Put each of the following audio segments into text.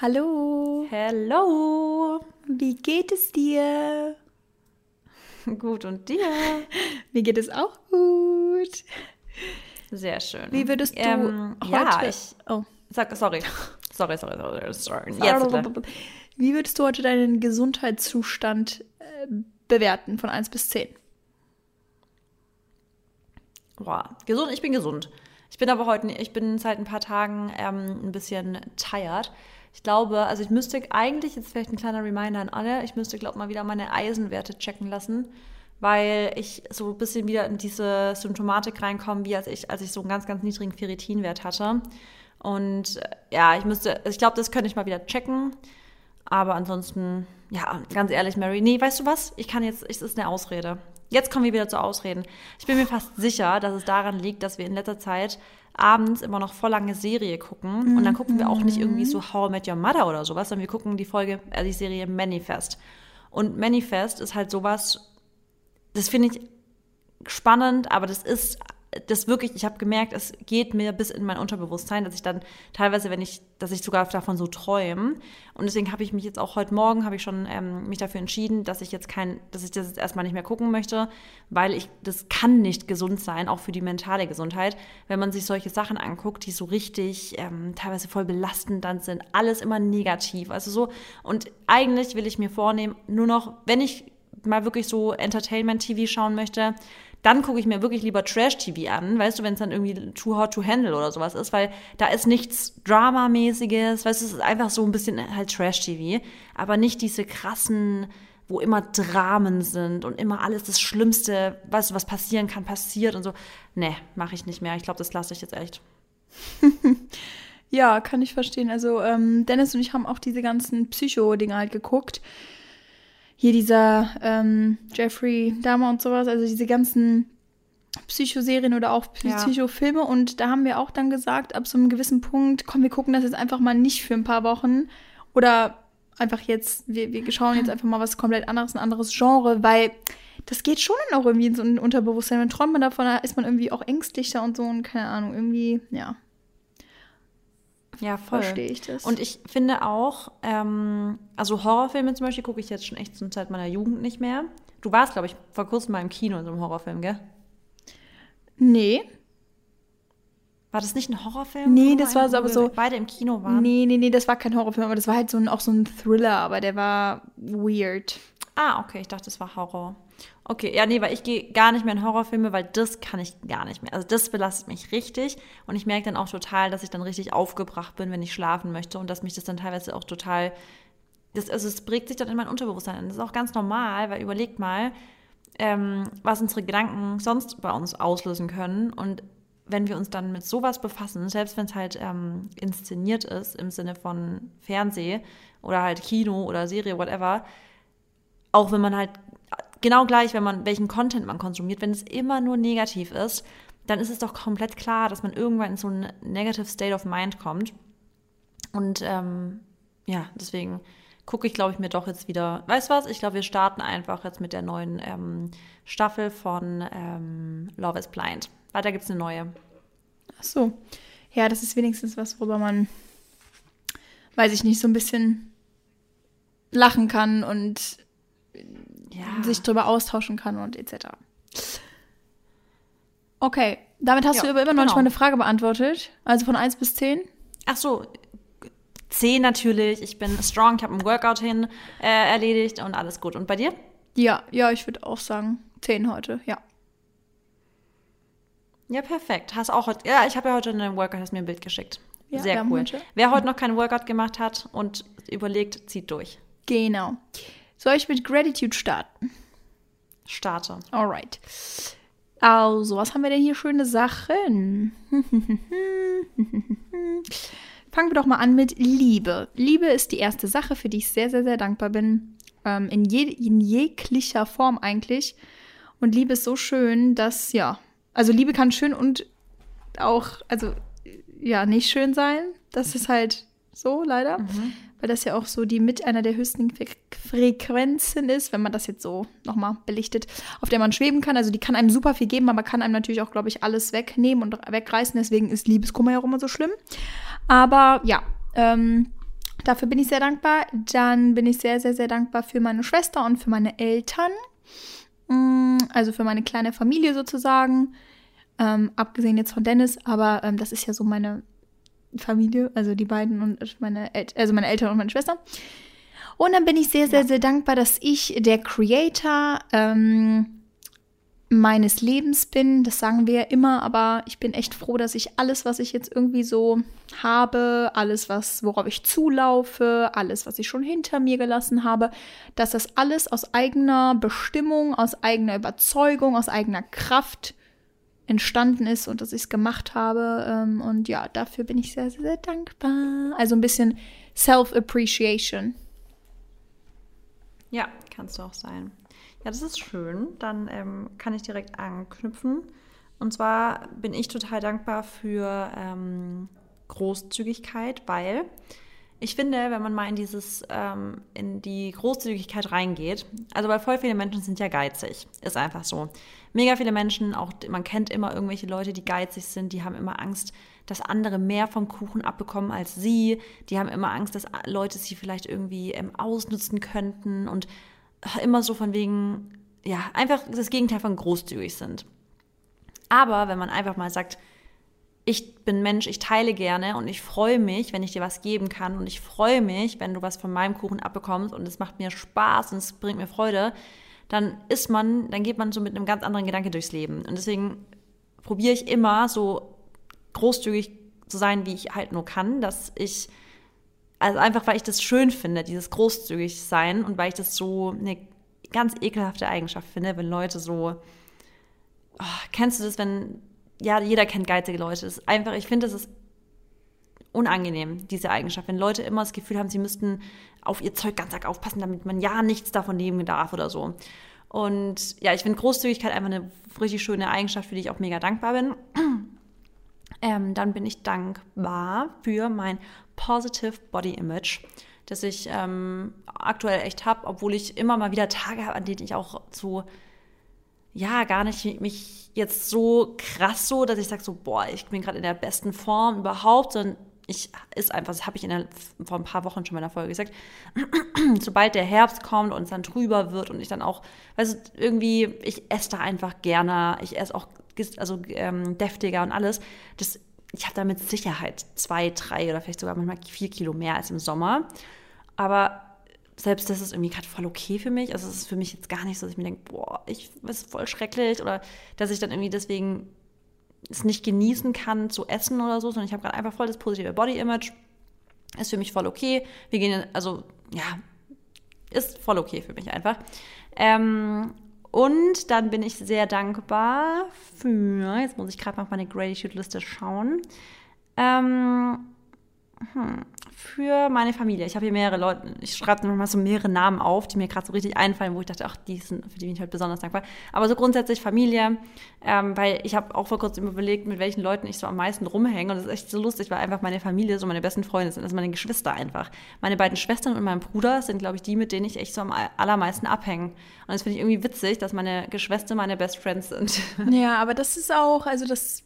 Hallo. Hello. Wie geht es dir? Gut und dir? Mir geht es auch gut. Sehr schön. Wie würdest du ähm, heute? Ja, ich oh. sag sorry. Sorry, sorry, sorry, sorry. Bitte. Wie würdest du heute deinen Gesundheitszustand äh, bewerten von 1 bis 10? Boah, gesund, ich bin gesund. Ich bin aber heute, ich bin seit ein paar Tagen ähm, ein bisschen tired. Ich glaube, also ich müsste eigentlich, jetzt vielleicht ein kleiner Reminder an alle, ich müsste, glaube ich, mal wieder meine Eisenwerte checken lassen, weil ich so ein bisschen wieder in diese Symptomatik reinkomme, wie als ich, als ich so einen ganz, ganz niedrigen Ferritinwert hatte. Und äh, ja, ich müsste, ich glaube, das könnte ich mal wieder checken. Aber ansonsten, ja, ganz ehrlich, Mary, nee, weißt du was? Ich kann jetzt, es ist eine Ausrede. Jetzt kommen wir wieder zu Ausreden. Ich bin mir fast sicher, dass es daran liegt, dass wir in letzter Zeit abends immer noch voll lange Serie gucken. Und dann gucken wir auch nicht irgendwie so How I Met Your Mother oder sowas, sondern wir gucken die Folge, äh, die Serie Manifest. Und Manifest ist halt sowas, das finde ich spannend, aber das ist das wirklich, ich habe gemerkt, es geht mir bis in mein Unterbewusstsein, dass ich dann teilweise, wenn ich, dass ich sogar davon so träume. Und deswegen habe ich mich jetzt auch heute Morgen, habe ich schon ähm, mich dafür entschieden, dass ich jetzt kein, dass ich das jetzt erstmal nicht mehr gucken möchte, weil ich, das kann nicht gesund sein, auch für die mentale Gesundheit, wenn man sich solche Sachen anguckt, die so richtig ähm, teilweise voll belastend dann sind, alles immer negativ. Also so, und eigentlich will ich mir vornehmen, nur noch, wenn ich mal wirklich so Entertainment-TV schauen möchte, dann gucke ich mir wirklich lieber Trash-TV an, weißt du, wenn es dann irgendwie Too Hot to Handle oder sowas ist, weil da ist nichts Dramamäßiges, weißt du, es ist einfach so ein bisschen halt Trash-TV, aber nicht diese krassen, wo immer Dramen sind und immer alles das Schlimmste, weißt du, was passieren kann, passiert und so. Nee, mache ich nicht mehr. Ich glaube, das lasse ich jetzt echt. ja, kann ich verstehen. Also ähm, Dennis und ich haben auch diese ganzen Psycho-Dinge halt geguckt hier dieser ähm, Jeffrey Dahmer und sowas, also diese ganzen Psychoserien oder auch Psychofilme. Ja. Und da haben wir auch dann gesagt, ab so einem gewissen Punkt, komm, wir gucken das jetzt einfach mal nicht für ein paar Wochen. Oder einfach jetzt, wir, wir schauen jetzt einfach mal was komplett anderes, ein anderes Genre, weil das geht schon dann auch irgendwie in so ein Unterbewusstsein. Wenn träumt man davon, da ist man irgendwie auch ängstlicher und so und keine Ahnung, irgendwie, ja. Ja, voll. Verstehe ich das. Und ich finde auch, ähm, also Horrorfilme zum Beispiel gucke ich jetzt schon echt zur Zeit meiner Jugend nicht mehr. Du warst, glaube ich, vor kurzem mal im Kino in so einem Horrorfilm, gell? Nee. War das nicht ein Horrorfilm? Nee, das war so, aber so. Beide im Kino waren. Nee, nee, nee, das war kein Horrorfilm, aber das war halt so ein, auch so ein Thriller, aber der war weird. Ah, okay, ich dachte, das war Horror. Okay, ja, nee, weil ich gehe gar nicht mehr in Horrorfilme, weil das kann ich gar nicht mehr. Also das belastet mich richtig und ich merke dann auch total, dass ich dann richtig aufgebracht bin, wenn ich schlafen möchte und dass mich das dann teilweise auch total, das, also es prägt sich dann in mein Unterbewusstsein. Das ist auch ganz normal, weil überlegt mal, ähm, was unsere Gedanken sonst bei uns auslösen können und wenn wir uns dann mit sowas befassen, selbst wenn es halt ähm, inszeniert ist im Sinne von Fernseh oder halt Kino oder Serie, whatever, auch wenn man halt genau gleich, wenn man welchen Content man konsumiert, wenn es immer nur negativ ist, dann ist es doch komplett klar, dass man irgendwann in so einen negative State of Mind kommt. Und ähm, ja, deswegen gucke ich, glaube ich, mir doch jetzt wieder. Weißt du was? Ich glaube, wir starten einfach jetzt mit der neuen ähm, Staffel von ähm, Love is Blind. Weiter gibt es eine neue. Ach so. Ja, das ist wenigstens was, worüber man, weiß ich nicht, so ein bisschen lachen kann und ja. sich darüber austauschen kann und etc. Okay, damit hast ja, du aber immer noch genau. nicht meine Frage beantwortet. Also von 1 bis 10? Ach so, 10 natürlich. Ich bin strong, ich habe ein Workout hin äh, erledigt und alles gut. Und bei dir? Ja, ja, ich würde auch sagen 10 heute, ja. Ja, perfekt. Hast auch heute, ja, ich habe ja heute einen Workout, hast mir ein Bild geschickt. Ja, Sehr cool. Wer heute noch keinen Workout gemacht hat und überlegt, zieht durch. Genau. Soll ich mit Gratitude starten? Starte. Alright. Also, was haben wir denn hier schöne Sachen? Fangen wir doch mal an mit Liebe. Liebe ist die erste Sache, für die ich sehr, sehr, sehr dankbar bin. Ähm, in, je in jeglicher Form eigentlich. Und Liebe ist so schön, dass, ja, also Liebe kann schön und auch, also, ja, nicht schön sein. Das ist halt so, leider. Mhm weil das ja auch so die mit einer der höchsten Frequenzen ist, wenn man das jetzt so nochmal belichtet, auf der man schweben kann. Also die kann einem super viel geben, aber kann einem natürlich auch, glaube ich, alles wegnehmen und wegreißen. Deswegen ist Liebeskummer ja auch immer so schlimm. Aber ja, ähm, dafür bin ich sehr dankbar. Dann bin ich sehr, sehr, sehr dankbar für meine Schwester und für meine Eltern. Mm, also für meine kleine Familie sozusagen. Ähm, abgesehen jetzt von Dennis, aber ähm, das ist ja so meine Familie, also die beiden und meine, El also meine Eltern und meine Schwester. Und dann bin ich sehr, sehr, sehr dankbar, dass ich der Creator ähm, meines Lebens bin. Das sagen wir ja immer, aber ich bin echt froh, dass ich alles, was ich jetzt irgendwie so habe, alles, was, worauf ich zulaufe, alles, was ich schon hinter mir gelassen habe, dass das alles aus eigener Bestimmung, aus eigener Überzeugung, aus eigener Kraft entstanden ist und dass ich es gemacht habe. Ähm, und ja, dafür bin ich sehr, sehr, sehr dankbar. Also ein bisschen Self-Appreciation. Ja, kannst du auch sein. Ja, das ist schön. Dann ähm, kann ich direkt anknüpfen. Und zwar bin ich total dankbar für ähm, Großzügigkeit, weil ich finde, wenn man mal in dieses, ähm, in die Großzügigkeit reingeht, also weil voll viele Menschen sind ja geizig, ist einfach so. Mega viele Menschen, auch man kennt immer irgendwelche Leute, die geizig sind, die haben immer Angst, dass andere mehr vom Kuchen abbekommen als sie. Die haben immer Angst, dass Leute sie vielleicht irgendwie ähm, ausnutzen könnten und immer so von wegen, ja, einfach das Gegenteil von großzügig sind. Aber wenn man einfach mal sagt, ich bin Mensch, ich teile gerne und ich freue mich, wenn ich dir was geben kann und ich freue mich, wenn du was von meinem Kuchen abbekommst und es macht mir Spaß und es bringt mir Freude, dann ist man, dann geht man so mit einem ganz anderen Gedanke durchs Leben. Und deswegen probiere ich immer so großzügig zu sein, wie ich halt nur kann, dass ich also einfach, weil ich das schön finde, dieses großzügig sein und weil ich das so eine ganz ekelhafte Eigenschaft finde, wenn Leute so, oh, kennst du das, wenn, ja, jeder kennt geizige Leute. Das ist einfach, ich finde, das ist unangenehm, diese Eigenschaft. Wenn Leute immer das Gefühl haben, sie müssten auf ihr Zeug ganz arg aufpassen, damit man ja nichts davon nehmen darf oder so. Und ja, ich finde Großzügigkeit einfach eine richtig schöne Eigenschaft, für die ich auch mega dankbar bin. Ähm, dann bin ich dankbar für mein Positive Body Image, das ich ähm, aktuell echt habe, obwohl ich immer mal wieder Tage habe, an denen ich auch so, ja, gar nicht mich jetzt so krass so, dass ich sage so, boah, ich bin gerade in der besten Form überhaupt, sondern ich ist einfach, das habe ich in der, vor ein paar Wochen schon in der Folge gesagt, sobald der Herbst kommt und es dann trüber wird und ich dann auch, weißt du, irgendwie, ich esse da einfach gerne, ich esse auch also ähm, deftiger und alles. Das, ich habe da mit Sicherheit zwei, drei oder vielleicht sogar manchmal vier Kilo mehr als im Sommer. Aber selbst das ist irgendwie gerade voll okay für mich. Also es ist für mich jetzt gar nicht so, dass ich mir denke, boah, ich ist voll schrecklich oder dass ich dann irgendwie deswegen es nicht genießen kann zu essen oder so, sondern ich habe gerade einfach voll das positive Body Image. Ist für mich voll okay. Wir gehen, also ja, ist voll okay für mich einfach. Ähm, und dann bin ich sehr dankbar für, jetzt muss ich gerade mal auf meine Gratitude-Liste schauen, ähm, hm, für meine Familie. Ich habe hier mehrere Leute, ich schreibe nochmal so mehrere Namen auf, die mir gerade so richtig einfallen, wo ich dachte, ach, die sind, für die bin ich halt besonders dankbar. Aber so grundsätzlich Familie, ähm, weil ich habe auch vor kurzem überlegt, mit welchen Leuten ich so am meisten rumhänge. Und das ist echt so lustig, weil einfach meine Familie so meine besten Freunde sind. Sind meine Geschwister einfach. Meine beiden Schwestern und mein Bruder sind, glaube ich, die, mit denen ich echt so am allermeisten abhänge. Und das finde ich irgendwie witzig, dass meine Geschwister meine Best Friends sind. Ja, aber das ist auch, also das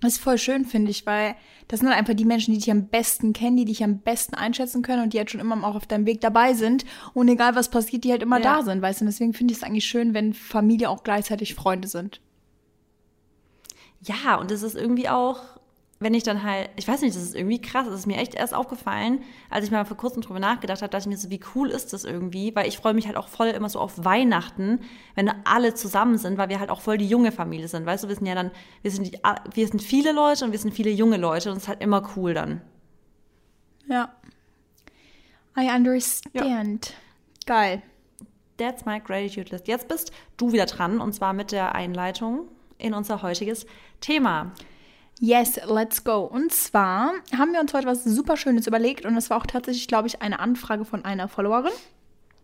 das ist voll schön, finde ich, weil das sind halt einfach die Menschen, die dich am besten kennen, die dich am besten einschätzen können und die halt schon immer auch auf deinem Weg dabei sind. Und egal was passiert, die halt immer ja. da sind, weißt du? Und deswegen finde ich es eigentlich schön, wenn Familie auch gleichzeitig Freunde sind. Ja, und es ist irgendwie auch, wenn ich dann halt, ich weiß nicht, das ist irgendwie krass, das ist mir echt erst aufgefallen, als ich mal vor kurzem drüber nachgedacht habe, dachte ich mir so, wie cool ist das irgendwie, weil ich freue mich halt auch voll immer so auf Weihnachten, wenn alle zusammen sind, weil wir halt auch voll die junge Familie sind, weißt du, wir sind ja dann, wir sind, die, wir sind viele Leute und wir sind viele junge Leute und es ist halt immer cool dann. Ja. I understand. Ja. Geil. That's my gratitude list. Jetzt bist du wieder dran und zwar mit der Einleitung in unser heutiges Thema. Yes, let's go. Und zwar haben wir uns heute was super Schönes überlegt und das war auch tatsächlich, glaube ich, eine Anfrage von einer Followerin.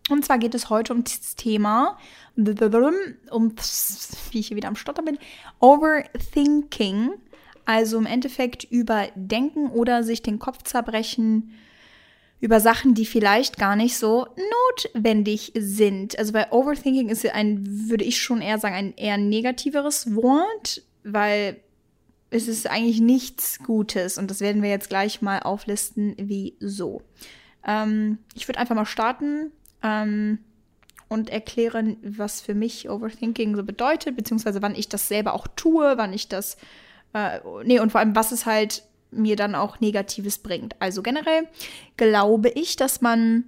Und zwar geht es heute um das Thema, um, wie ich hier wieder am Stotter bin, Overthinking. Also im Endeffekt überdenken oder sich den Kopf zerbrechen über Sachen, die vielleicht gar nicht so notwendig sind. Also bei Overthinking ist ein, würde ich schon eher sagen, ein eher negativeres Wort, weil es ist eigentlich nichts Gutes und das werden wir jetzt gleich mal auflisten, wieso. Ähm, ich würde einfach mal starten ähm, und erklären, was für mich Overthinking so bedeutet, beziehungsweise wann ich das selber auch tue, wann ich das, äh, nee, und vor allem, was es halt mir dann auch Negatives bringt. Also generell glaube ich, dass man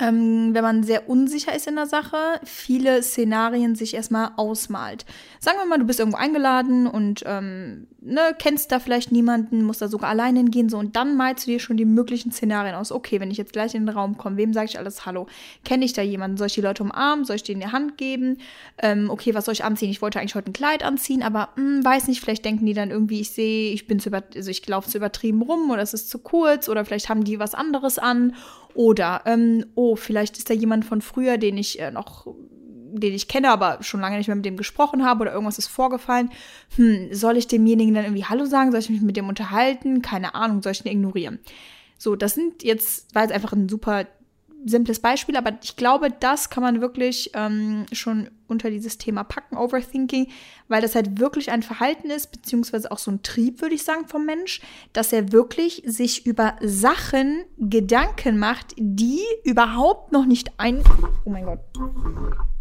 ähm, wenn man sehr unsicher ist in der Sache, viele Szenarien sich erstmal ausmalt. Sagen wir mal, du bist irgendwo eingeladen und ähm, ne, kennst da vielleicht niemanden, musst da sogar alleine hingehen, so und dann malst du dir schon die möglichen Szenarien aus. Okay, wenn ich jetzt gleich in den Raum komme, wem sage ich alles Hallo? Kenne ich da jemanden? Soll ich die Leute umarmen? Soll ich denen die Hand geben? Ähm, okay, was soll ich anziehen? Ich wollte eigentlich heute ein Kleid anziehen, aber mh, hm, weiß nicht, vielleicht denken die dann irgendwie, ich sehe, ich bin zu über also ich laufe zu übertrieben rum oder es ist zu kurz oder vielleicht haben die was anderes an oder, ähm, oh, vielleicht ist da jemand von früher, den ich äh, noch, den ich kenne, aber schon lange nicht mehr mit dem gesprochen habe oder irgendwas ist vorgefallen. Hm, soll ich demjenigen dann irgendwie Hallo sagen? Soll ich mich mit dem unterhalten? Keine Ahnung, soll ich ihn ignorieren? So, das sind jetzt, war jetzt einfach ein super simples Beispiel, aber ich glaube, das kann man wirklich ähm, schon unter dieses Thema packen, Overthinking, weil das halt wirklich ein Verhalten ist, beziehungsweise auch so ein Trieb, würde ich sagen, vom Mensch, dass er wirklich sich über Sachen Gedanken macht, die überhaupt noch nicht ein. Oh mein Gott.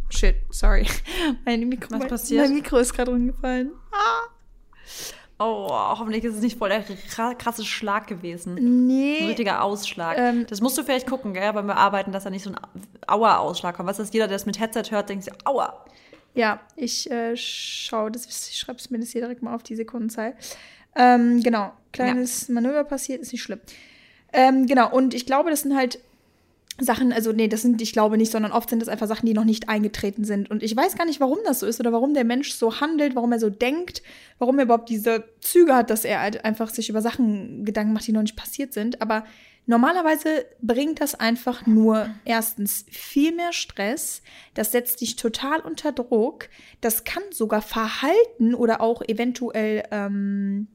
Shit, sorry. Mein Mikro, Was passiert? Mein Mikro ist gerade rumgefallen. Ah. Oh, hoffentlich ist es nicht voll der krasse Schlag gewesen. Nee. Ein richtiger Ausschlag. Ähm, das musst du vielleicht gucken, gell, beim Bearbeiten, dass da nicht so ein Aua-Ausschlag kommt. Was ist jeder, der das mit Headset hört, denkt sich, Aua. Ja, ich äh, schaue, das, ich schreibe es mir das hier direkt mal auf die Sekundenzahl. Ähm, genau, kleines ja. Manöver passiert, ist nicht schlimm. Ähm, genau, und ich glaube, das sind halt Sachen, also nee, das sind, ich glaube nicht, sondern oft sind das einfach Sachen, die noch nicht eingetreten sind. Und ich weiß gar nicht, warum das so ist oder warum der Mensch so handelt, warum er so denkt, warum er überhaupt diese Züge hat, dass er halt einfach sich über Sachen Gedanken macht, die noch nicht passiert sind. Aber normalerweise bringt das einfach nur erstens viel mehr Stress, das setzt dich total unter Druck, das kann sogar Verhalten oder auch eventuell ähm,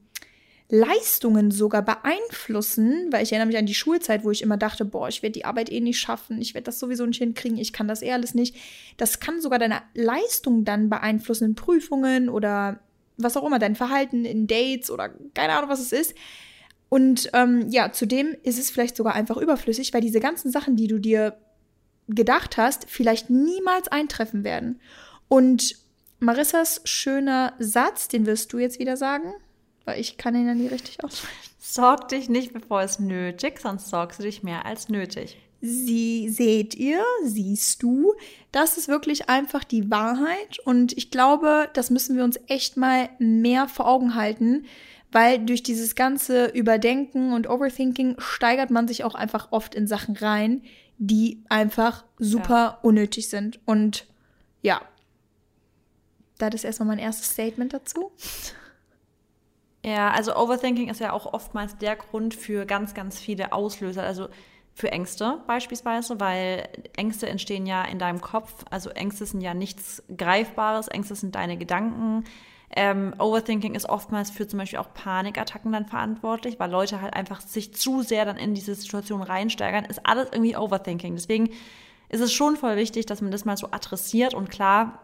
Leistungen sogar beeinflussen, weil ich erinnere mich an die Schulzeit, wo ich immer dachte, boah, ich werde die Arbeit eh nicht schaffen, ich werde das sowieso nicht hinkriegen, ich kann das eh alles nicht. Das kann sogar deine Leistung dann beeinflussen in Prüfungen oder was auch immer, dein Verhalten in Dates oder keine Ahnung, was es ist. Und ähm, ja, zudem ist es vielleicht sogar einfach überflüssig, weil diese ganzen Sachen, die du dir gedacht hast, vielleicht niemals eintreffen werden. Und Marissas schöner Satz, den wirst du jetzt wieder sagen. Weil ich kann ihn ja nie richtig aussprechen. Sorg dich nicht, bevor es nötig, sonst sorgst du dich mehr als nötig. Sie seht ihr, siehst du, das ist wirklich einfach die Wahrheit und ich glaube, das müssen wir uns echt mal mehr vor Augen halten, weil durch dieses ganze Überdenken und Overthinking steigert man sich auch einfach oft in Sachen rein, die einfach super ja. unnötig sind und ja, das ist erstmal mein erstes Statement dazu. Ja, also Overthinking ist ja auch oftmals der Grund für ganz, ganz viele Auslöser. Also für Ängste beispielsweise, weil Ängste entstehen ja in deinem Kopf. Also Ängste sind ja nichts Greifbares, Ängste sind deine Gedanken. Ähm, Overthinking ist oftmals für zum Beispiel auch Panikattacken dann verantwortlich, weil Leute halt einfach sich zu sehr dann in diese Situation reinsteigern. Ist alles irgendwie Overthinking. Deswegen ist es schon voll wichtig, dass man das mal so adressiert und klar,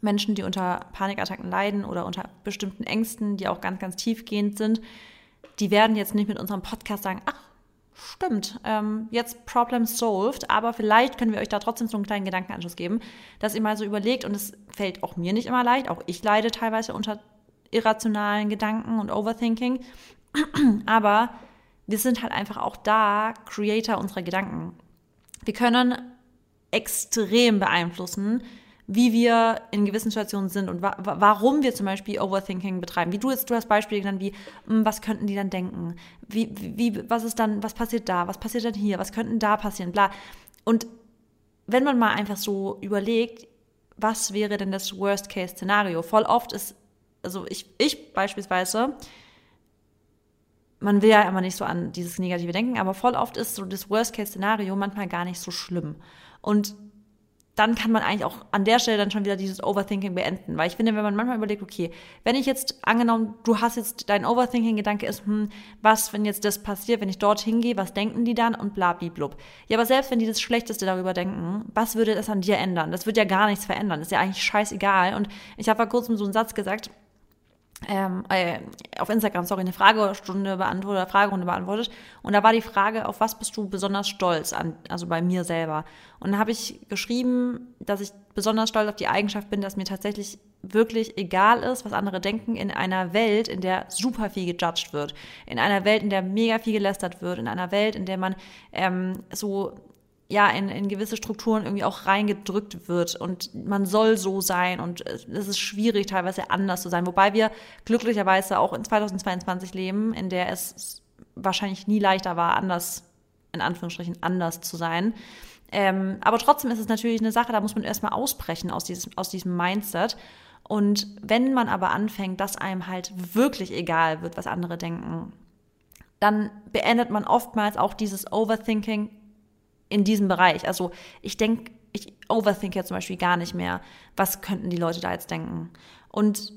Menschen, die unter Panikattacken leiden oder unter bestimmten Ängsten, die auch ganz, ganz tiefgehend sind, die werden jetzt nicht mit unserem Podcast sagen, ach, stimmt, ähm, jetzt Problem solved, aber vielleicht können wir euch da trotzdem so einen kleinen Gedankenanschluss geben, dass ihr mal so überlegt, und es fällt auch mir nicht immer leicht, auch ich leide teilweise unter irrationalen Gedanken und Overthinking, aber wir sind halt einfach auch da Creator unserer Gedanken. Wir können extrem beeinflussen, wie wir in gewissen Situationen sind und wa warum wir zum Beispiel Overthinking betreiben. Wie du jetzt, du hast Beispiele genannt, wie, hm, was könnten die dann denken? Wie, wie, was ist dann, was passiert da? Was passiert dann hier? Was könnten da passieren? Bla. Und wenn man mal einfach so überlegt, was wäre denn das Worst-Case-Szenario? Voll oft ist, also ich, ich beispielsweise, man will ja immer nicht so an dieses negative denken, aber voll oft ist so das Worst-Case-Szenario manchmal gar nicht so schlimm. Und dann kann man eigentlich auch an der Stelle dann schon wieder dieses Overthinking beenden. Weil ich finde, wenn man manchmal überlegt, okay, wenn ich jetzt angenommen, du hast jetzt, dein Overthinking-Gedanke ist, hm, was, wenn jetzt das passiert, wenn ich dort hingehe, was denken die dann und bla, blub. Ja, aber selbst wenn die das Schlechteste darüber denken, was würde das an dir ändern? Das wird ja gar nichts verändern. Das ist ja eigentlich scheißegal. Und ich habe vor kurzem so einen Satz gesagt, ähm, äh, auf Instagram, sorry, eine Fragestunde beantwortet, oder Fragerunde beantwortet. Und da war die Frage, auf was bist du besonders stolz an, also bei mir selber. Und da habe ich geschrieben, dass ich besonders stolz auf die Eigenschaft bin, dass mir tatsächlich wirklich egal ist, was andere denken, in einer Welt, in der super viel gejudged wird, in einer Welt, in der mega viel gelästert wird, in einer Welt, in der man ähm, so ja, in, in gewisse Strukturen irgendwie auch reingedrückt wird und man soll so sein und es ist schwierig, teilweise anders zu sein. Wobei wir glücklicherweise auch in 2022 leben, in der es wahrscheinlich nie leichter war, anders, in Anführungsstrichen, anders zu sein. Ähm, aber trotzdem ist es natürlich eine Sache, da muss man erstmal ausbrechen aus diesem, aus diesem Mindset. Und wenn man aber anfängt, dass einem halt wirklich egal wird, was andere denken, dann beendet man oftmals auch dieses Overthinking in diesem Bereich. Also ich denke, ich overthink ja zum Beispiel gar nicht mehr, was könnten die Leute da jetzt denken. Und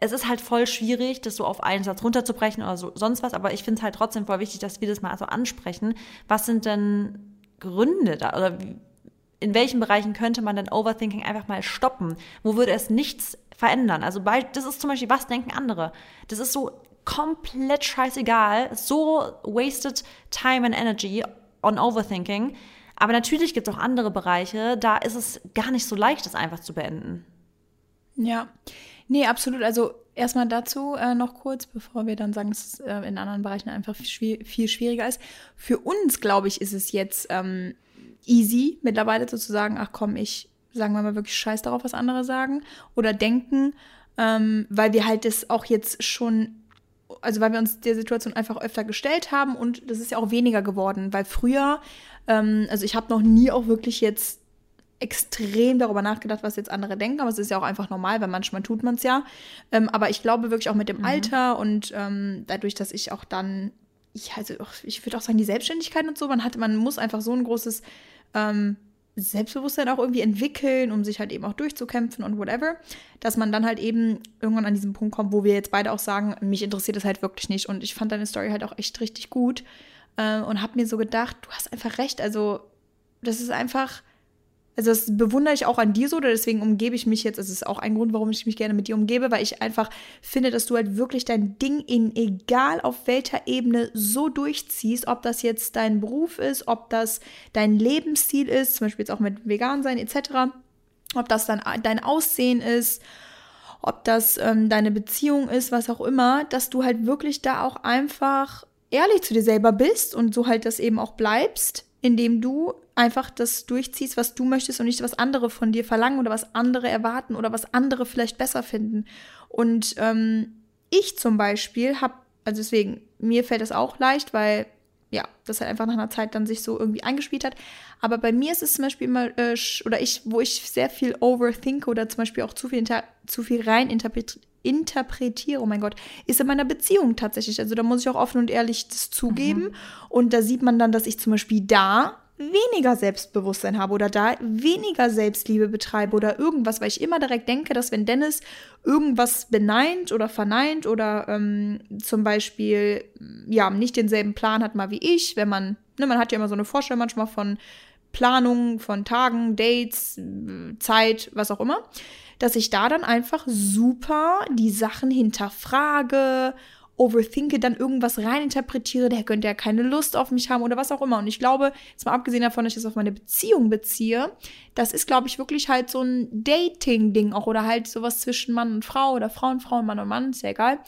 es ist halt voll schwierig, das so auf einen Satz runterzubrechen oder so, sonst was, aber ich finde es halt trotzdem voll wichtig, dass wir das mal so ansprechen. Was sind denn Gründe da oder in welchen Bereichen könnte man denn Overthinking einfach mal stoppen? Wo würde es nichts verändern? Also bei, das ist zum Beispiel, was denken andere? Das ist so komplett scheißegal, so wasted time and energy on Overthinking. Aber natürlich gibt es auch andere Bereiche, da ist es gar nicht so leicht, das einfach zu beenden. Ja, nee, absolut. Also erstmal dazu äh, noch kurz, bevor wir dann sagen, dass es äh, in anderen Bereichen einfach viel, viel schwieriger ist. Für uns, glaube ich, ist es jetzt ähm, easy mittlerweile sozusagen, ach komm, ich sagen wir mal wirklich scheiß darauf, was andere sagen oder denken, ähm, weil wir halt das auch jetzt schon also weil wir uns der Situation einfach öfter gestellt haben und das ist ja auch weniger geworden, weil früher, ähm, also ich habe noch nie auch wirklich jetzt extrem darüber nachgedacht, was jetzt andere denken, aber es ist ja auch einfach normal, weil manchmal tut man es ja. Ähm, aber ich glaube wirklich auch mit dem mhm. Alter und ähm, dadurch, dass ich auch dann, ich, also ich würde auch sagen, die Selbstständigkeit und so, man hat, man muss einfach so ein großes ähm, Selbstbewusstsein auch irgendwie entwickeln, um sich halt eben auch durchzukämpfen und whatever, dass man dann halt eben irgendwann an diesen Punkt kommt, wo wir jetzt beide auch sagen, mich interessiert das halt wirklich nicht. Und ich fand deine Story halt auch echt richtig gut äh, und habe mir so gedacht, du hast einfach recht, also das ist einfach also das bewundere ich auch an dir so, deswegen umgebe ich mich jetzt, das ist auch ein Grund, warum ich mich gerne mit dir umgebe, weil ich einfach finde, dass du halt wirklich dein Ding in egal auf welcher Ebene so durchziehst, ob das jetzt dein Beruf ist, ob das dein Lebensstil ist, zum Beispiel jetzt auch mit vegan sein etc., ob das dann dein Aussehen ist, ob das ähm, deine Beziehung ist, was auch immer, dass du halt wirklich da auch einfach ehrlich zu dir selber bist und so halt das eben auch bleibst indem du einfach das durchziehst, was du möchtest und nicht was andere von dir verlangen oder was andere erwarten oder was andere vielleicht besser finden. Und ähm, ich zum Beispiel habe, also deswegen, mir fällt das auch leicht, weil ja, das halt einfach nach einer Zeit dann sich so irgendwie eingespielt hat. Aber bei mir ist es zum Beispiel immer, äh, oder ich, wo ich sehr viel overthinke oder zum Beispiel auch zu viel, zu viel rein interpretiere, oh mein Gott, ist in meiner Beziehung tatsächlich. Also da muss ich auch offen und ehrlich das zugeben. Mhm. Und da sieht man dann, dass ich zum Beispiel da weniger Selbstbewusstsein habe oder da weniger Selbstliebe betreibe oder irgendwas, weil ich immer direkt denke, dass wenn Dennis irgendwas beneint oder verneint oder ähm, zum Beispiel ja nicht denselben Plan hat mal wie ich, wenn man, ne, man hat ja immer so eine Vorstellung manchmal von Planungen, von Tagen, Dates, Zeit, was auch immer, dass ich da dann einfach super die Sachen hinterfrage overthinke, dann irgendwas reininterpretiere, der könnte ja keine Lust auf mich haben oder was auch immer. Und ich glaube, jetzt mal abgesehen davon, dass ich das auf meine Beziehung beziehe, das ist, glaube ich, wirklich halt so ein Dating-Ding auch oder halt sowas zwischen Mann und Frau oder Frau und Frau und Mann und Mann, ist ja egal.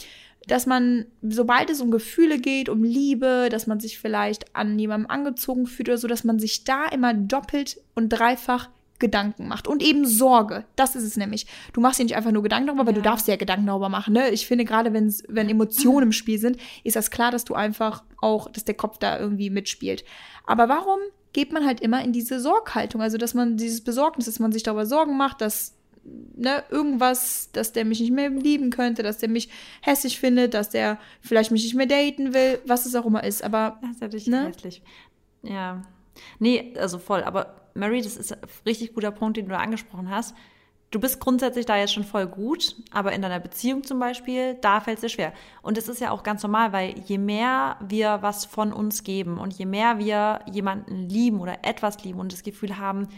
Dass man, sobald es um Gefühle geht, um Liebe, dass man sich vielleicht an jemandem angezogen fühlt oder so, dass man sich da immer doppelt und dreifach Gedanken macht und eben Sorge. Das ist es nämlich. Du machst dir nicht einfach nur Gedanken darüber, weil ja. du darfst ja Gedanken darüber machen. Ne? Ich finde gerade, wenn Emotionen im Spiel sind, ist das klar, dass du einfach auch, dass der Kopf da irgendwie mitspielt. Aber warum geht man halt immer in diese Sorghaltung? Also, dass man dieses Besorgnis, dass man sich darüber Sorgen macht, dass ne, irgendwas, dass der mich nicht mehr lieben könnte, dass der mich hässlich findet, dass der vielleicht mich nicht mehr daten will, was es auch immer ist. Aber das ist natürlich ne? hässlich. Ja. Nee, also voll, aber Mary, das ist ein richtig guter Punkt, den du da angesprochen hast. Du bist grundsätzlich da jetzt schon voll gut, aber in deiner Beziehung zum Beispiel, da fällt es dir schwer. Und es ist ja auch ganz normal, weil je mehr wir was von uns geben und je mehr wir jemanden lieben oder etwas lieben und das Gefühl haben,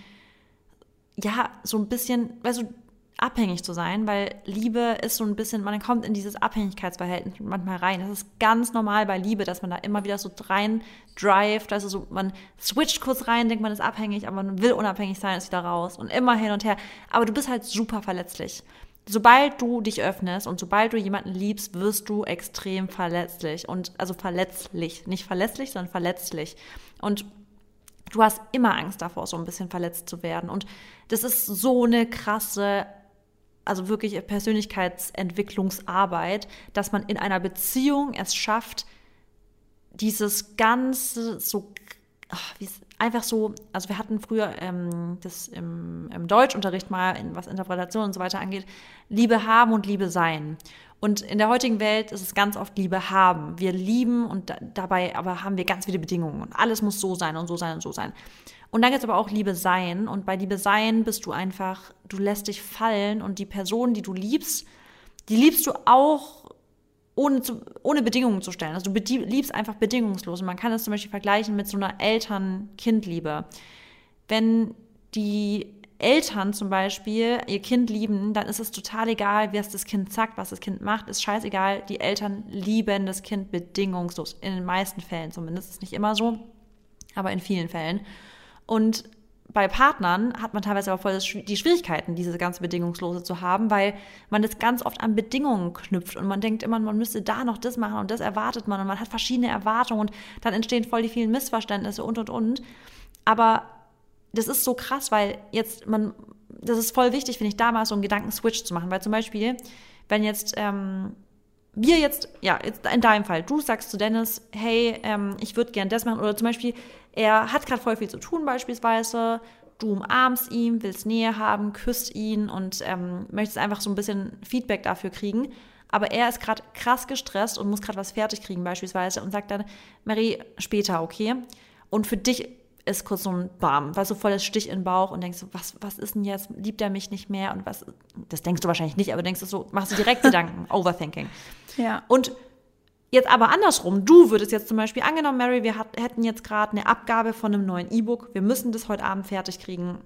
ja, so ein bisschen, weißt du, abhängig zu sein, weil Liebe ist so ein bisschen, man kommt in dieses Abhängigkeitsverhältnis manchmal rein. Das ist ganz normal bei Liebe, dass man da immer wieder so rein drivet, also so, man switcht kurz rein, denkt man ist abhängig, aber man will unabhängig sein, ist wieder raus und immer hin und her. Aber du bist halt super verletzlich. Sobald du dich öffnest und sobald du jemanden liebst, wirst du extrem verletzlich und also verletzlich, nicht verletzlich, sondern verletzlich. Und du hast immer Angst davor, so ein bisschen verletzt zu werden. Und das ist so eine krasse also wirklich Persönlichkeitsentwicklungsarbeit, dass man in einer Beziehung es schafft, dieses ganze so ach, einfach so, also wir hatten früher ähm, das im, im Deutschunterricht mal, in, was Interpretation und so weiter angeht, Liebe haben und Liebe sein. Und in der heutigen Welt ist es ganz oft Liebe haben. Wir lieben und da, dabei aber haben wir ganz viele Bedingungen und alles muss so sein und so sein und so sein. Und dann gibt es aber auch Liebe sein. Und bei Liebe sein bist du einfach, du lässt dich fallen und die Person, die du liebst, die liebst du auch ohne, zu, ohne Bedingungen zu stellen. Also du liebst einfach bedingungslos. Und man kann das zum Beispiel vergleichen mit so einer Eltern-Kind-Liebe. Wenn die Eltern zum Beispiel ihr Kind lieben, dann ist es total egal, was das Kind sagt, was das Kind macht, ist scheißegal. Die Eltern lieben das Kind bedingungslos. In den meisten Fällen zumindest. Ist nicht immer so, aber in vielen Fällen. Und bei Partnern hat man teilweise aber voll die Schwierigkeiten, diese ganze Bedingungslose zu haben, weil man das ganz oft an Bedingungen knüpft und man denkt immer, man müsste da noch das machen und das erwartet man und man hat verschiedene Erwartungen und dann entstehen voll die vielen Missverständnisse und und und. Aber das ist so krass, weil jetzt man, das ist voll wichtig, finde ich, da mal so einen Gedankenswitch zu machen, weil zum Beispiel, wenn jetzt ähm, wir jetzt, ja, jetzt in deinem Fall, du sagst zu Dennis, hey, ähm, ich würde gern das machen oder zum Beispiel, er hat gerade voll viel zu tun beispielsweise. Du umarmst ihn, willst Nähe haben, küsst ihn und ähm, möchtest einfach so ein bisschen Feedback dafür kriegen. Aber er ist gerade krass gestresst und muss gerade was fertig kriegen beispielsweise und sagt dann, Mary, später, okay? Und für dich ist kurz so ein Bam, weil so voll das Stich in den Bauch und denkst was, was ist denn jetzt? Liebt er mich nicht mehr? Und was, das denkst du wahrscheinlich nicht, aber denkst du so, machst du direkt Gedanken, Overthinking. Ja. Und Jetzt aber andersrum, du würdest jetzt zum Beispiel, angenommen, Mary, wir hat, hätten jetzt gerade eine Abgabe von einem neuen E-Book, wir müssen das heute Abend fertig kriegen.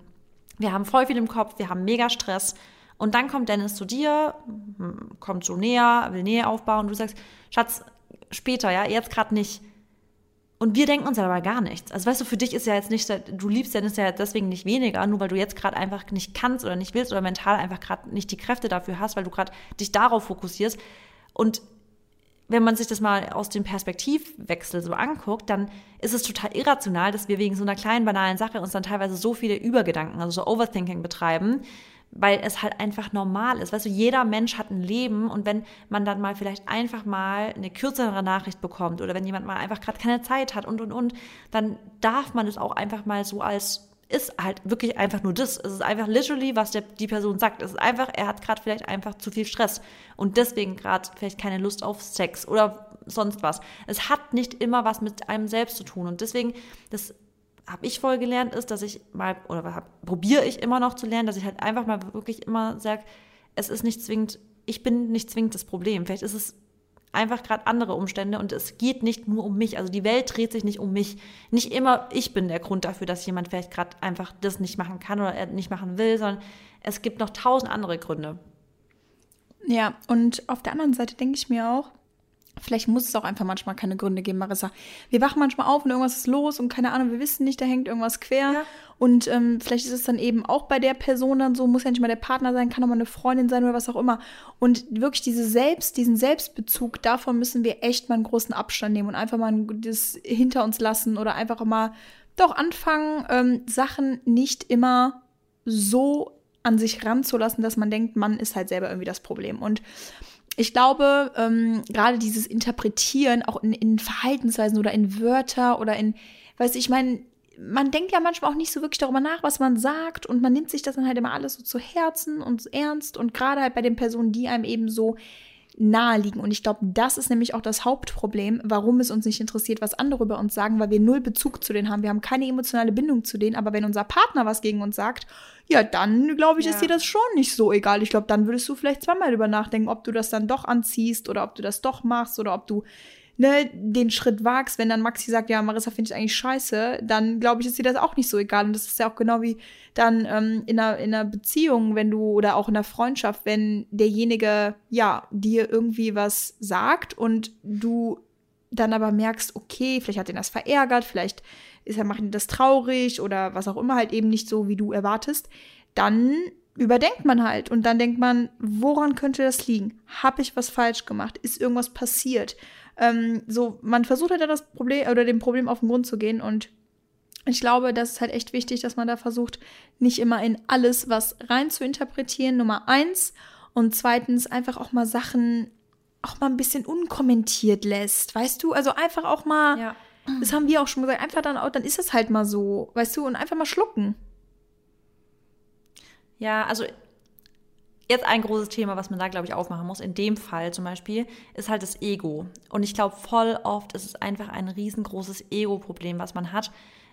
Wir haben voll viel im Kopf, wir haben mega Stress. Und dann kommt Dennis zu dir, hm, kommt so näher, will Nähe aufbauen und du sagst, Schatz, später, ja, jetzt gerade nicht. Und wir denken uns aber gar nichts. Also weißt du, für dich ist ja jetzt nicht, du liebst Dennis ja deswegen nicht weniger, nur weil du jetzt gerade einfach nicht kannst oder nicht willst oder mental einfach gerade nicht die Kräfte dafür hast, weil du gerade dich darauf fokussierst. Und wenn man sich das mal aus dem Perspektivwechsel so anguckt, dann ist es total irrational, dass wir wegen so einer kleinen banalen Sache uns dann teilweise so viele Übergedanken, also so Overthinking betreiben, weil es halt einfach normal ist. Weißt du, jeder Mensch hat ein Leben und wenn man dann mal vielleicht einfach mal eine kürzere Nachricht bekommt oder wenn jemand mal einfach gerade keine Zeit hat und und und, dann darf man es auch einfach mal so als ist halt wirklich einfach nur das. Es ist einfach literally, was der, die Person sagt. Es ist einfach, er hat gerade vielleicht einfach zu viel Stress und deswegen gerade vielleicht keine Lust auf Sex oder sonst was. Es hat nicht immer was mit einem selbst zu tun und deswegen, das habe ich voll gelernt, ist, dass ich mal, oder probiere ich immer noch zu lernen, dass ich halt einfach mal wirklich immer sage, es ist nicht zwingend, ich bin nicht zwingend das Problem. Vielleicht ist es einfach gerade andere Umstände und es geht nicht nur um mich. Also die Welt dreht sich nicht um mich. Nicht immer ich bin der Grund dafür, dass jemand vielleicht gerade einfach das nicht machen kann oder er nicht machen will, sondern es gibt noch tausend andere Gründe. Ja, und auf der anderen Seite denke ich mir auch, Vielleicht muss es auch einfach manchmal keine Gründe geben, Marissa. Wir wachen manchmal auf und irgendwas ist los und keine Ahnung, wir wissen nicht, da hängt irgendwas quer. Ja. Und ähm, vielleicht ist es dann eben auch bei der Person dann so, muss ja nicht mal der Partner sein, kann auch mal eine Freundin sein oder was auch immer. Und wirklich diese Selbst, diesen Selbstbezug, davon müssen wir echt mal einen großen Abstand nehmen und einfach mal das hinter uns lassen oder einfach auch mal doch anfangen, ähm, Sachen nicht immer so an sich ranzulassen, dass man denkt, man ist halt selber irgendwie das Problem. Und ich glaube, ähm, gerade dieses Interpretieren auch in, in, Verhaltensweisen oder in Wörter oder in, weiß ich meine, man denkt ja manchmal auch nicht so wirklich darüber nach, was man sagt und man nimmt sich das dann halt immer alles so zu Herzen und ernst und gerade halt bei den Personen, die einem eben so naheliegen. Und ich glaube, das ist nämlich auch das Hauptproblem, warum es uns nicht interessiert, was andere über uns sagen, weil wir null Bezug zu denen haben. Wir haben keine emotionale Bindung zu denen. Aber wenn unser Partner was gegen uns sagt, ja, dann glaube ich, ja. ist dir das schon nicht so egal. Ich glaube, dann würdest du vielleicht zweimal drüber nachdenken, ob du das dann doch anziehst oder ob du das doch machst oder ob du ne, den Schritt wagst, wenn dann Maxi sagt, ja, Marissa finde ich eigentlich scheiße, dann glaube ich, ist dir das auch nicht so egal. Und das ist ja auch genau wie dann ähm, in, einer, in einer Beziehung, wenn du, oder auch in einer Freundschaft, wenn derjenige, ja, dir irgendwie was sagt und du dann aber merkst, okay, vielleicht hat ihn das verärgert, vielleicht ist er, macht ihn das traurig oder was auch immer, halt eben nicht so, wie du erwartest, dann überdenkt man halt und dann denkt man, woran könnte das liegen? Habe ich was falsch gemacht? Ist irgendwas passiert? Ähm, so, man versucht halt das Problem oder dem Problem auf den Grund zu gehen und ich glaube, das ist halt echt wichtig, dass man da versucht, nicht immer in alles was rein zu interpretieren. Nummer eins. Und zweitens einfach auch mal Sachen auch mal ein bisschen unkommentiert lässt. Weißt du? Also einfach auch mal, ja. das haben wir auch schon gesagt, einfach dann auch, dann ist es halt mal so, weißt du, und einfach mal schlucken. Ja, also jetzt ein großes Thema, was man da, glaube ich, aufmachen muss, in dem Fall zum Beispiel, ist halt das Ego. Und ich glaube, voll oft ist es einfach ein riesengroßes Ego-Problem, was man hat,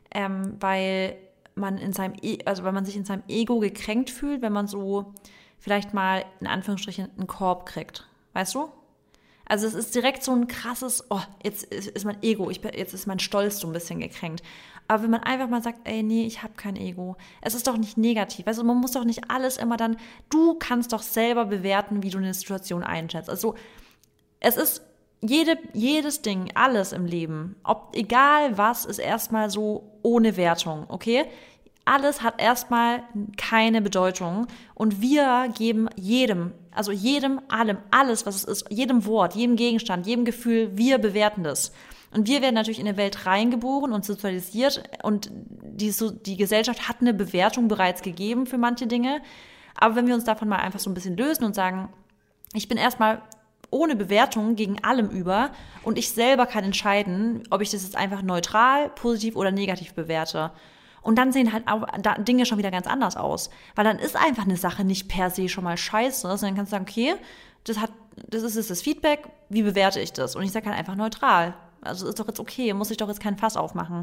ähm, weil man in seinem, e also weil man sich in seinem Ego gekränkt fühlt, wenn man so vielleicht mal in Anführungsstrichen einen Korb kriegt. Weißt du? Also es ist direkt so ein krasses, oh, jetzt ist mein Ego, ich, jetzt ist mein Stolz so ein bisschen gekränkt. Aber wenn man einfach mal sagt, ey, nee, ich habe kein Ego, es ist doch nicht negativ. Also man muss doch nicht alles immer dann, du kannst doch selber bewerten, wie du eine Situation einschätzt. Also es ist jede, jedes Ding, alles im Leben, ob egal was, ist erstmal so ohne Wertung, okay? Alles hat erstmal keine Bedeutung und wir geben jedem also jedem, allem, alles, was es ist, jedem Wort, jedem Gegenstand, jedem Gefühl, wir bewerten das. Und wir werden natürlich in eine Welt reingeboren und sozialisiert und die, so, die Gesellschaft hat eine Bewertung bereits gegeben für manche Dinge. Aber wenn wir uns davon mal einfach so ein bisschen lösen und sagen, ich bin erstmal ohne Bewertung gegen allem über und ich selber kann entscheiden, ob ich das jetzt einfach neutral, positiv oder negativ bewerte. Und dann sehen halt auch Dinge schon wieder ganz anders aus. Weil dann ist einfach eine Sache nicht per se schon mal scheiße, sondern dann kannst du sagen, okay, das hat, das ist jetzt das Feedback, wie bewerte ich das? Und ich sage halt einfach neutral. Also ist doch jetzt okay, muss ich doch jetzt kein Fass aufmachen.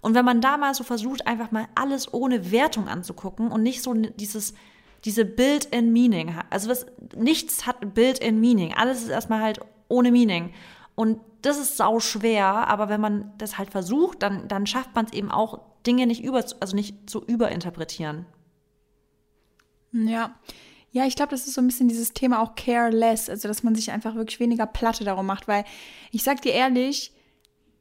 Und wenn man da mal so versucht, einfach mal alles ohne Wertung anzugucken und nicht so dieses, diese Build-in-Meaning hat. Also was, nichts hat Build-in-Meaning. Alles ist erstmal halt ohne Meaning. Und das ist sau schwer, aber wenn man das halt versucht, dann, dann schafft man es eben auch, Dinge nicht über, also nicht zu überinterpretieren. Ja. Ja, ich glaube, das ist so ein bisschen dieses Thema auch careless, also dass man sich einfach wirklich weniger Platte darum macht, weil ich sag dir ehrlich,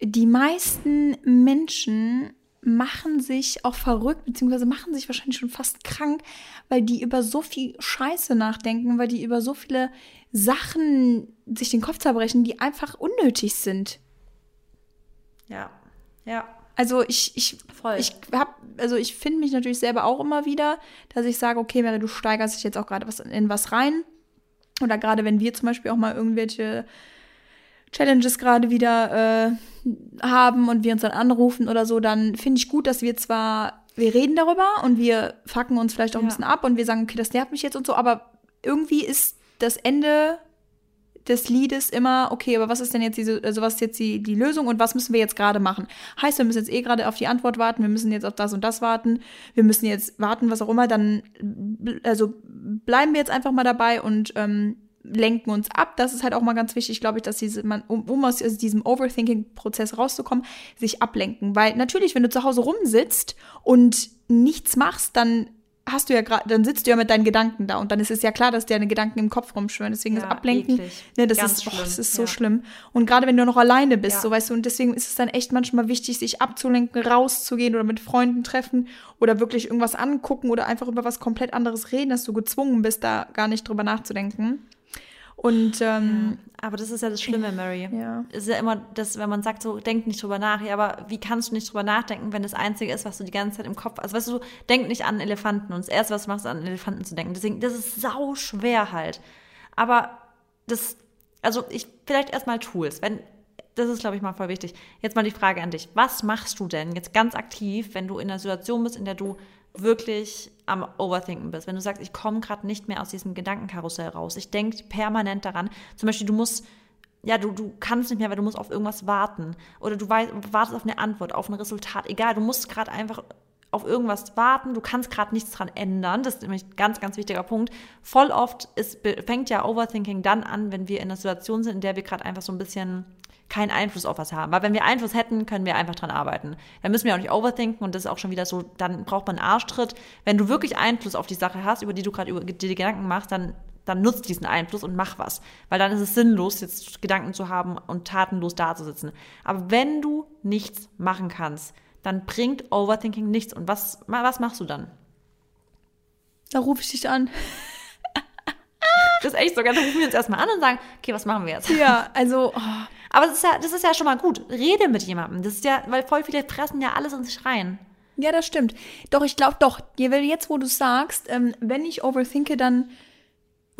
die meisten Menschen machen sich auch verrückt, beziehungsweise machen sich wahrscheinlich schon fast krank, weil die über so viel Scheiße nachdenken, weil die über so viele Sachen sich den Kopf zerbrechen, die einfach unnötig sind. Ja, ja. Also ich, ich, Voll. ich hab, also ich finde mich natürlich selber auch immer wieder, dass ich sage, okay, Mary, du steigerst dich jetzt auch gerade was in was rein. Oder gerade wenn wir zum Beispiel auch mal irgendwelche Challenges gerade wieder äh, haben und wir uns dann anrufen oder so, dann finde ich gut, dass wir zwar, wir reden darüber und wir fucken uns vielleicht auch ja. ein bisschen ab und wir sagen, okay, das nervt mich jetzt und so, aber irgendwie ist das Ende des Liedes immer, okay, aber was ist denn jetzt diese, also was ist jetzt die, die Lösung und was müssen wir jetzt gerade machen? Heißt, wir müssen jetzt eh gerade auf die Antwort warten, wir müssen jetzt auf das und das warten, wir müssen jetzt warten, was auch immer, dann, also bleiben wir jetzt einfach mal dabei und ähm, lenken uns ab. Das ist halt auch mal ganz wichtig, glaube ich, dass diese, man, um, um aus diesem Overthinking-Prozess rauszukommen, sich ablenken. Weil natürlich, wenn du zu Hause rumsitzt und nichts machst, dann hast du ja gerade, dann sitzt du ja mit deinen Gedanken da und dann ist es ja klar, dass deine Gedanken im Kopf rumschwören. Deswegen ja, ist Ablenken, ne, das ist, oh, das ist so ja. schlimm. Und gerade wenn du noch alleine bist, ja. so weißt du, und deswegen ist es dann echt manchmal wichtig, sich abzulenken, rauszugehen oder mit Freunden treffen oder wirklich irgendwas angucken oder einfach über was komplett anderes reden, dass du gezwungen bist, da gar nicht drüber nachzudenken. Und ähm, ja, aber das ist ja das Schlimme, Mary. Ja. Ist ja immer das, wenn man sagt, so denk nicht drüber nach, ja, aber wie kannst du nicht drüber nachdenken, wenn das Einzige ist, was du die ganze Zeit im Kopf hast? Also weißt du, denk nicht an Elefanten und das erste, was du machst, an Elefanten zu denken. Deswegen, das ist sau schwer halt. Aber das, also ich, vielleicht erstmal Tools. Wenn, das ist, glaube ich, mal voll wichtig. Jetzt mal die Frage an dich. Was machst du denn jetzt ganz aktiv, wenn du in einer Situation bist, in der du wirklich am Overthinken bist, wenn du sagst, ich komme gerade nicht mehr aus diesem Gedankenkarussell raus, ich denke permanent daran, zum Beispiel du musst, ja, du, du kannst nicht mehr, weil du musst auf irgendwas warten. Oder du weißt, wartest auf eine Antwort, auf ein Resultat, egal, du musst gerade einfach auf irgendwas warten, du kannst gerade nichts dran ändern, das ist nämlich ein ganz, ganz wichtiger Punkt. Voll oft ist, fängt ja Overthinking dann an, wenn wir in einer Situation sind, in der wir gerade einfach so ein bisschen keinen Einfluss auf was haben. Weil wenn wir Einfluss hätten, können wir einfach dran arbeiten. Dann müssen wir auch nicht overthinken und das ist auch schon wieder so, dann braucht man einen Arschtritt. Wenn du wirklich Einfluss auf die Sache hast, über die du gerade dir Gedanken machst, dann dann nutzt diesen Einfluss und mach was. Weil dann ist es sinnlos, jetzt Gedanken zu haben und tatenlos dazusitzen. Aber wenn du nichts machen kannst, dann bringt Overthinking nichts. Und was, was machst du dann? Da rufe ich dich an. Das ist echt so, dann rufen wir uns erstmal an und sagen, okay, was machen wir jetzt? Ja, also. Oh. Aber das ist, ja, das ist ja schon mal gut. Rede mit jemandem. Das ist ja, weil voll viele fressen ja alles in sich rein. Ja, das stimmt. Doch, ich glaube doch, jetzt, wo du sagst, ähm, wenn ich overthinke, dann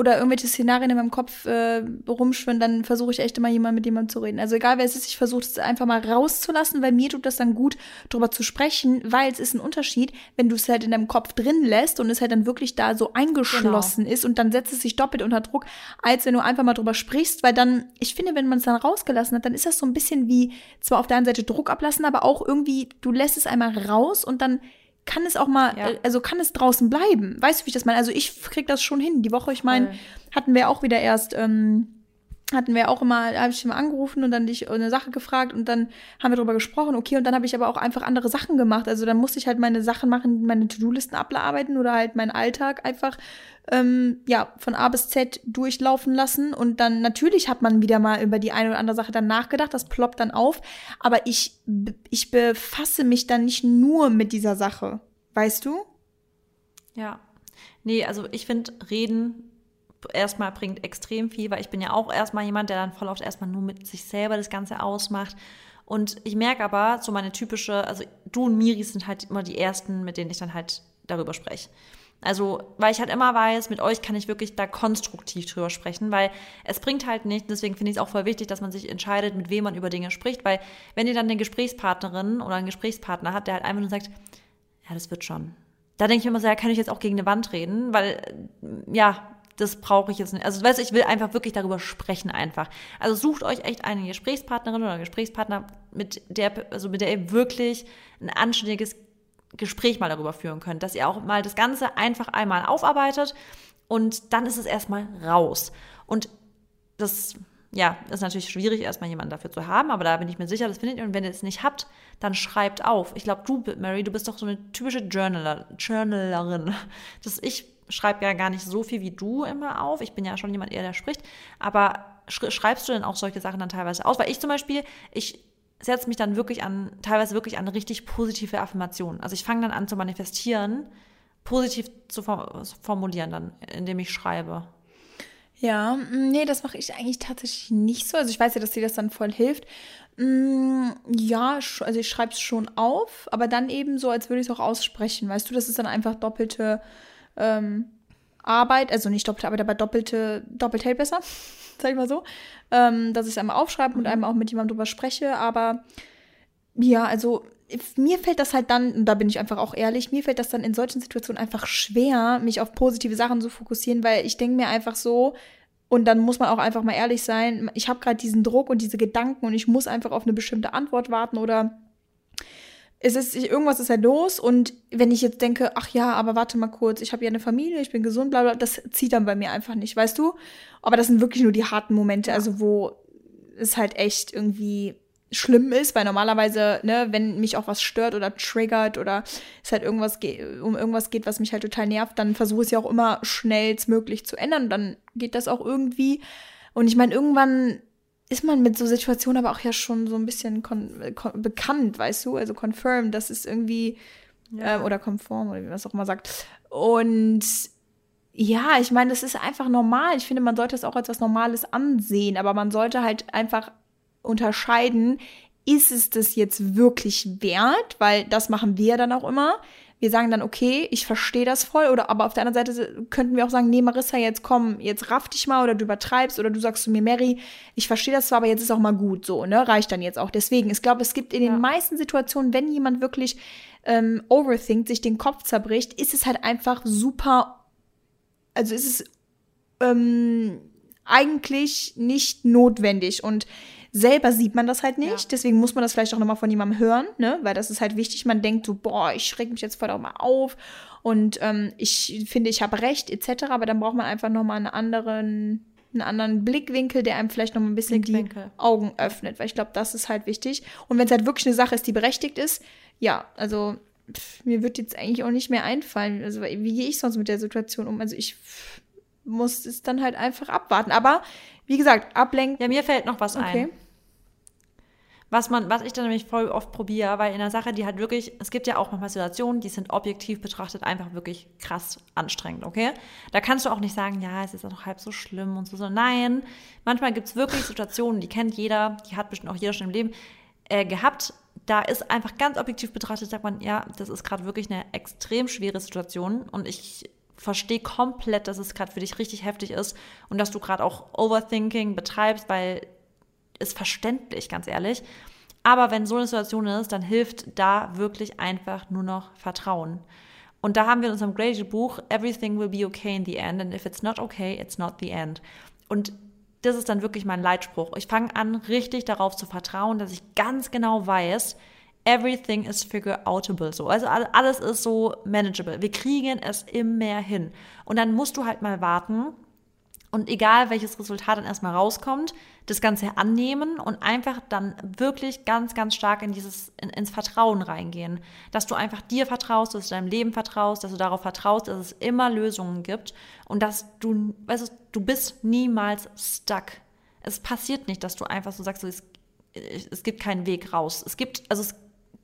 oder irgendwelche Szenarien in meinem Kopf äh, rumschwimmen, dann versuche ich echt immer jemand mit jemandem zu reden. Also egal wer es ist, ich versuche es einfach mal rauszulassen, weil mir tut das dann gut, darüber zu sprechen, weil es ist ein Unterschied, wenn du es halt in deinem Kopf drin lässt und es halt dann wirklich da so eingeschlossen genau. ist und dann setzt es sich doppelt unter Druck, als wenn du einfach mal drüber sprichst, weil dann, ich finde, wenn man es dann rausgelassen hat, dann ist das so ein bisschen wie zwar auf der einen Seite Druck ablassen, aber auch irgendwie, du lässt es einmal raus und dann kann es auch mal, ja. also kann es draußen bleiben. Weißt du, wie ich das meine? Also ich krieg das schon hin. Die Woche, ich meine, hatten wir auch wieder erst, ähm, hatten wir auch immer, habe ich immer angerufen und dann dich eine Sache gefragt und dann haben wir darüber gesprochen, okay, und dann habe ich aber auch einfach andere Sachen gemacht. Also dann musste ich halt meine Sachen machen, meine To-Do-Listen abarbeiten oder halt meinen Alltag einfach ähm, ja, von A bis Z durchlaufen lassen. Und dann natürlich hat man wieder mal über die eine oder andere Sache dann nachgedacht, das ploppt dann auf. Aber ich, ich befasse mich dann nicht nur mit dieser Sache. Weißt du? Ja. Nee, also ich finde, reden erstmal bringt extrem viel, weil ich bin ja auch erstmal jemand, der dann voll oft erstmal nur mit sich selber das Ganze ausmacht. Und ich merke aber, so meine typische, also du und Miri sind halt immer die ersten, mit denen ich dann halt darüber spreche. Also, weil ich halt immer weiß, mit euch kann ich wirklich da konstruktiv drüber sprechen, weil es bringt halt nicht, deswegen finde ich es auch voll wichtig, dass man sich entscheidet, mit wem man über Dinge spricht, weil wenn ihr dann eine Gesprächspartnerin oder einen Gesprächspartner hat, der halt einfach nur sagt, ja, das wird schon. Da denke ich immer so, ja, kann ich jetzt auch gegen eine Wand reden, weil, ja, das brauche ich jetzt nicht. Also, weißt du, ich will einfach wirklich darüber sprechen einfach. Also sucht euch echt eine Gesprächspartnerin oder Gesprächspartner, mit der, also mit der ihr wirklich ein anständiges Gespräch mal darüber führen könnt, dass ihr auch mal das Ganze einfach einmal aufarbeitet und dann ist es erstmal raus. Und das, ja, ist natürlich schwierig, erstmal jemanden dafür zu haben, aber da bin ich mir sicher, das findet ihr. Und wenn ihr es nicht habt, dann schreibt auf. Ich glaube, du, Mary, du bist doch so eine typische Journaler, Journalerin. Das ich schreibe ja gar nicht so viel wie du immer auf. Ich bin ja schon jemand eher, der spricht. Aber schreibst du denn auch solche Sachen dann teilweise aus? Weil ich zum Beispiel, ich setze mich dann wirklich an, teilweise wirklich an richtig positive Affirmationen. Also ich fange dann an zu manifestieren, positiv zu formulieren dann, indem ich schreibe. Ja, mm, nee, das mache ich eigentlich tatsächlich nicht so. Also ich weiß ja, dass dir das dann voll hilft. Mm, ja, also ich schreibe es schon auf, aber dann eben so, als würde ich es auch aussprechen. Weißt du, das ist dann einfach doppelte ähm, Arbeit, also nicht doppelte Arbeit, aber doppelte, doppelt hält besser, sag ich mal so. Ähm, dass ich es einmal aufschreibe und mhm. einmal auch mit jemandem drüber spreche, aber ja, also mir fällt das halt dann, und da bin ich einfach auch ehrlich, mir fällt das dann in solchen Situationen einfach schwer, mich auf positive Sachen zu fokussieren, weil ich denke mir einfach so, und dann muss man auch einfach mal ehrlich sein, ich habe gerade diesen Druck und diese Gedanken und ich muss einfach auf eine bestimmte Antwort warten oder es ist, irgendwas ist ja los und wenn ich jetzt denke, ach ja, aber warte mal kurz, ich habe ja eine Familie, ich bin gesund, bla bla, das zieht dann bei mir einfach nicht, weißt du? Aber das sind wirklich nur die harten Momente, also wo es halt echt irgendwie schlimm ist, weil normalerweise, ne, wenn mich auch was stört oder triggert oder es halt irgendwas um irgendwas geht, was mich halt total nervt, dann versuche ich es ja auch immer schnellstmöglich zu ändern und dann geht das auch irgendwie. Und ich meine, irgendwann ist man mit so Situationen aber auch ja schon so ein bisschen bekannt, weißt du? Also confirmed, das ist irgendwie, ja. äh, oder konform, oder wie man es auch immer sagt. Und ja, ich meine, das ist einfach normal. Ich finde, man sollte es auch als was Normales ansehen, aber man sollte halt einfach unterscheiden, ist es das jetzt wirklich wert? Weil das machen wir dann auch immer wir sagen dann, okay, ich verstehe das voll, oder aber auf der anderen Seite könnten wir auch sagen, nee, Marissa, jetzt komm, jetzt raff dich mal oder du übertreibst oder du sagst zu mir, Mary, ich verstehe das zwar, aber jetzt ist auch mal gut so, ne? Reicht dann jetzt auch. Deswegen, ich glaube, es gibt in den ja. meisten Situationen, wenn jemand wirklich ähm, overthinkt, sich den Kopf zerbricht, ist es halt einfach super, also ist es ähm, eigentlich nicht notwendig und Selber sieht man das halt nicht, ja. deswegen muss man das vielleicht auch nochmal von jemandem hören, ne? Weil das ist halt wichtig. Man denkt so, boah, ich schreck mich jetzt voll auch mal auf und ähm, ich finde, ich habe recht, etc. Aber dann braucht man einfach nochmal einen anderen einen anderen Blickwinkel, der einem vielleicht noch ein bisschen die Augen öffnet, weil ich glaube, das ist halt wichtig. Und wenn es halt wirklich eine Sache ist, die berechtigt ist, ja, also pff, mir wird jetzt eigentlich auch nicht mehr einfallen. Also wie gehe ich sonst mit der Situation um? Also ich pff, muss es dann halt einfach abwarten. Aber wie gesagt, ablenken. Ja, mir fällt noch was okay. ein. Was man, was ich dann nämlich voll oft probiere, weil in der Sache, die halt wirklich, es gibt ja auch manchmal Situationen, die sind objektiv betrachtet einfach wirklich krass anstrengend, okay? Da kannst du auch nicht sagen, ja, es ist auch halb so schlimm und so, so. Nein, manchmal gibt es wirklich Situationen, die kennt jeder, die hat bestimmt auch jeder schon im Leben äh, gehabt. Da ist einfach ganz objektiv betrachtet, sagt man, ja, das ist gerade wirklich eine extrem schwere Situation und ich verstehe komplett, dass es gerade für dich richtig heftig ist und dass du gerade auch Overthinking betreibst, weil ist verständlich, ganz ehrlich. Aber wenn so eine Situation ist, dann hilft da wirklich einfach nur noch Vertrauen. Und da haben wir in unserem Grady Buch Everything will be okay in the end and if it's not okay, it's not the end. Und das ist dann wirklich mein Leitspruch. Ich fange an, richtig darauf zu vertrauen, dass ich ganz genau weiß, everything is figure outable. So. Also alles ist so manageable. Wir kriegen es immer hin. Und dann musst du halt mal warten, und egal welches Resultat dann erstmal rauskommt, das Ganze annehmen und einfach dann wirklich ganz, ganz stark in dieses, in, ins Vertrauen reingehen. Dass du einfach dir vertraust, dass du deinem Leben vertraust, dass du darauf vertraust, dass es immer Lösungen gibt und dass du, weißt du, du bist niemals stuck. Es passiert nicht, dass du einfach so sagst, so, es, es gibt keinen Weg raus. Es gibt, also es,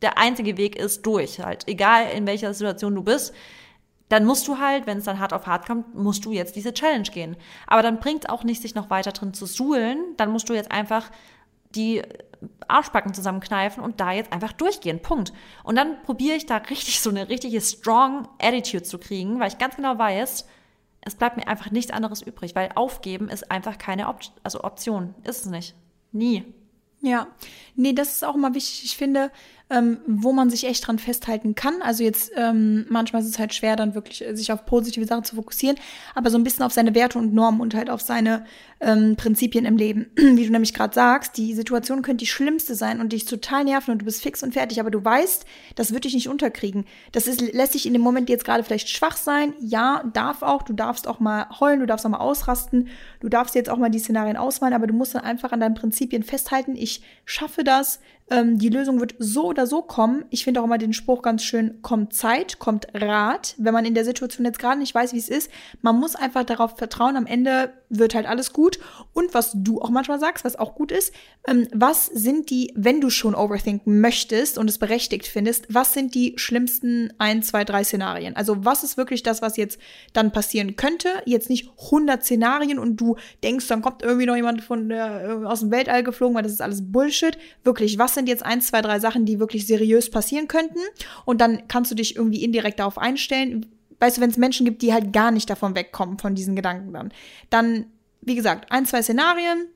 der einzige Weg ist durch halt. Egal in welcher Situation du bist dann musst du halt, wenn es dann hart auf hart kommt, musst du jetzt diese Challenge gehen. Aber dann bringt auch nicht, sich noch weiter drin zu suhlen. Dann musst du jetzt einfach die Arschbacken zusammenkneifen und da jetzt einfach durchgehen. Punkt. Und dann probiere ich da richtig so eine richtige strong Attitude zu kriegen, weil ich ganz genau weiß, es bleibt mir einfach nichts anderes übrig, weil aufgeben ist einfach keine Op also Option. Ist es nicht. Nie. Ja, nee, das ist auch immer wichtig. Ich finde, ähm, wo man sich echt dran festhalten kann. Also jetzt ähm, manchmal ist es halt schwer, dann wirklich äh, sich auf positive Sachen zu fokussieren, aber so ein bisschen auf seine Werte und Normen und halt auf seine ähm, Prinzipien im Leben. Wie du nämlich gerade sagst, die Situation könnte die schlimmste sein und dich total nerven und du bist fix und fertig, aber du weißt, das wird dich nicht unterkriegen. Das ist, lässt dich in dem Moment jetzt gerade vielleicht schwach sein. Ja, darf auch. Du darfst auch mal heulen, du darfst auch mal ausrasten. Du darfst jetzt auch mal die Szenarien ausmalen, aber du musst dann einfach an deinen Prinzipien festhalten. Ich schaffe das. Ähm, die Lösung wird so oder so kommen. Ich finde auch immer den Spruch ganz schön, kommt Zeit, kommt Rat. Wenn man in der Situation jetzt gerade nicht weiß, wie es ist, man muss einfach darauf vertrauen, am Ende wird halt alles gut. Und was du auch manchmal sagst, was auch gut ist, ähm, was sind die, wenn du schon overthinken möchtest und es berechtigt findest, was sind die schlimmsten ein, zwei, drei Szenarien? Also was ist wirklich das, was jetzt dann passieren könnte? Jetzt nicht 100 Szenarien und du denkst, dann kommt irgendwie noch jemand von der, aus dem Weltall geflogen, weil das ist alles Bullshit. Wirklich, was sind jetzt ein, zwei, drei Sachen, die wirklich seriös passieren könnten? Und dann kannst du dich irgendwie indirekt darauf einstellen. Weißt du, wenn es Menschen gibt, die halt gar nicht davon wegkommen, von diesen Gedanken dann, dann, wie gesagt, ein, zwei Szenarien,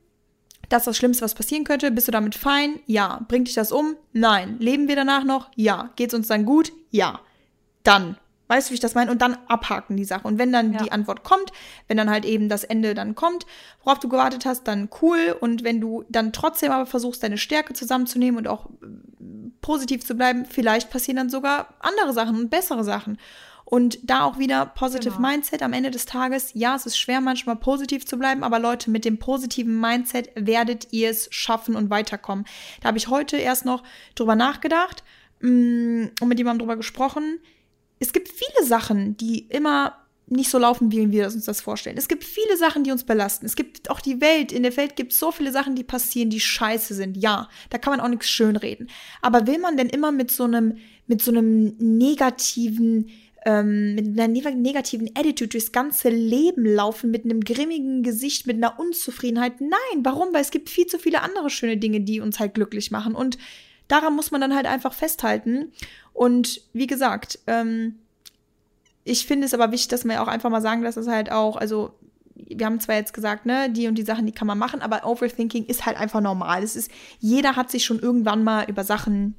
das ist das Schlimmste, was passieren könnte. Bist du damit fein? Ja. Bringt dich das um? Nein. Leben wir danach noch? Ja. Geht's uns dann gut? Ja. Dann Weißt du, wie ich das meine? Und dann abhaken die Sache. Und wenn dann ja. die Antwort kommt, wenn dann halt eben das Ende dann kommt, worauf du gewartet hast, dann cool. Und wenn du dann trotzdem aber versuchst, deine Stärke zusammenzunehmen und auch äh, positiv zu bleiben, vielleicht passieren dann sogar andere Sachen und bessere Sachen. Und da auch wieder Positive genau. Mindset am Ende des Tages. Ja, es ist schwer manchmal positiv zu bleiben, aber Leute, mit dem positiven Mindset werdet ihr es schaffen und weiterkommen. Da habe ich heute erst noch drüber nachgedacht mm, und mit jemandem drüber gesprochen es gibt viele Sachen, die immer nicht so laufen, wie wir uns das vorstellen. Es gibt viele Sachen, die uns belasten. Es gibt auch die Welt. In der Welt gibt es so viele Sachen, die passieren, die scheiße sind. Ja, da kann man auch nichts schönreden. Aber will man denn immer mit so einem, mit so einem negativen, ähm, mit einer negativen Attitude durchs ganze Leben laufen, mit einem grimmigen Gesicht, mit einer Unzufriedenheit? Nein, warum? Weil es gibt viel zu viele andere schöne Dinge, die uns halt glücklich machen. Und daran muss man dann halt einfach festhalten. Und wie gesagt, ähm, ich finde es aber wichtig, dass man auch einfach mal sagen, dass es halt auch, also wir haben zwar jetzt gesagt, ne, die und die Sachen, die kann man machen, aber Overthinking ist halt einfach normal. Es ist, jeder hat sich schon irgendwann mal über Sachen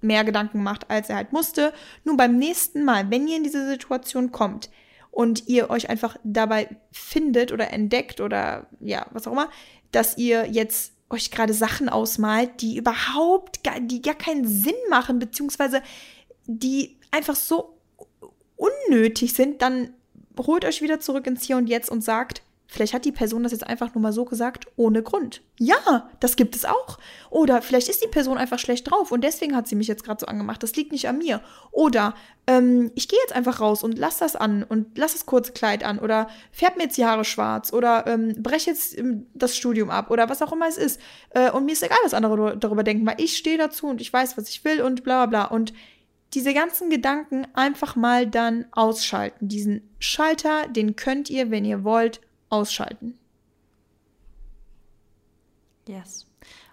mehr Gedanken gemacht, als er halt musste. Nun beim nächsten Mal, wenn ihr in diese Situation kommt und ihr euch einfach dabei findet oder entdeckt oder ja, was auch immer, dass ihr jetzt euch gerade Sachen ausmalt, die überhaupt gar, die gar keinen Sinn machen, beziehungsweise die einfach so unnötig sind, dann holt euch wieder zurück ins Hier und Jetzt und sagt, Vielleicht hat die Person das jetzt einfach nur mal so gesagt, ohne Grund. Ja, das gibt es auch. Oder vielleicht ist die Person einfach schlecht drauf und deswegen hat sie mich jetzt gerade so angemacht. Das liegt nicht an mir. Oder ähm, ich gehe jetzt einfach raus und lass das an und lass das kurze Kleid an. Oder färb mir jetzt die Haare schwarz. Oder ähm, brech jetzt ähm, das Studium ab. Oder was auch immer es ist. Äh, und mir ist egal, was andere darüber denken, weil ich stehe dazu und ich weiß, was ich will und bla bla bla. Und diese ganzen Gedanken einfach mal dann ausschalten. Diesen Schalter, den könnt ihr, wenn ihr wollt, ausschalten. Yes.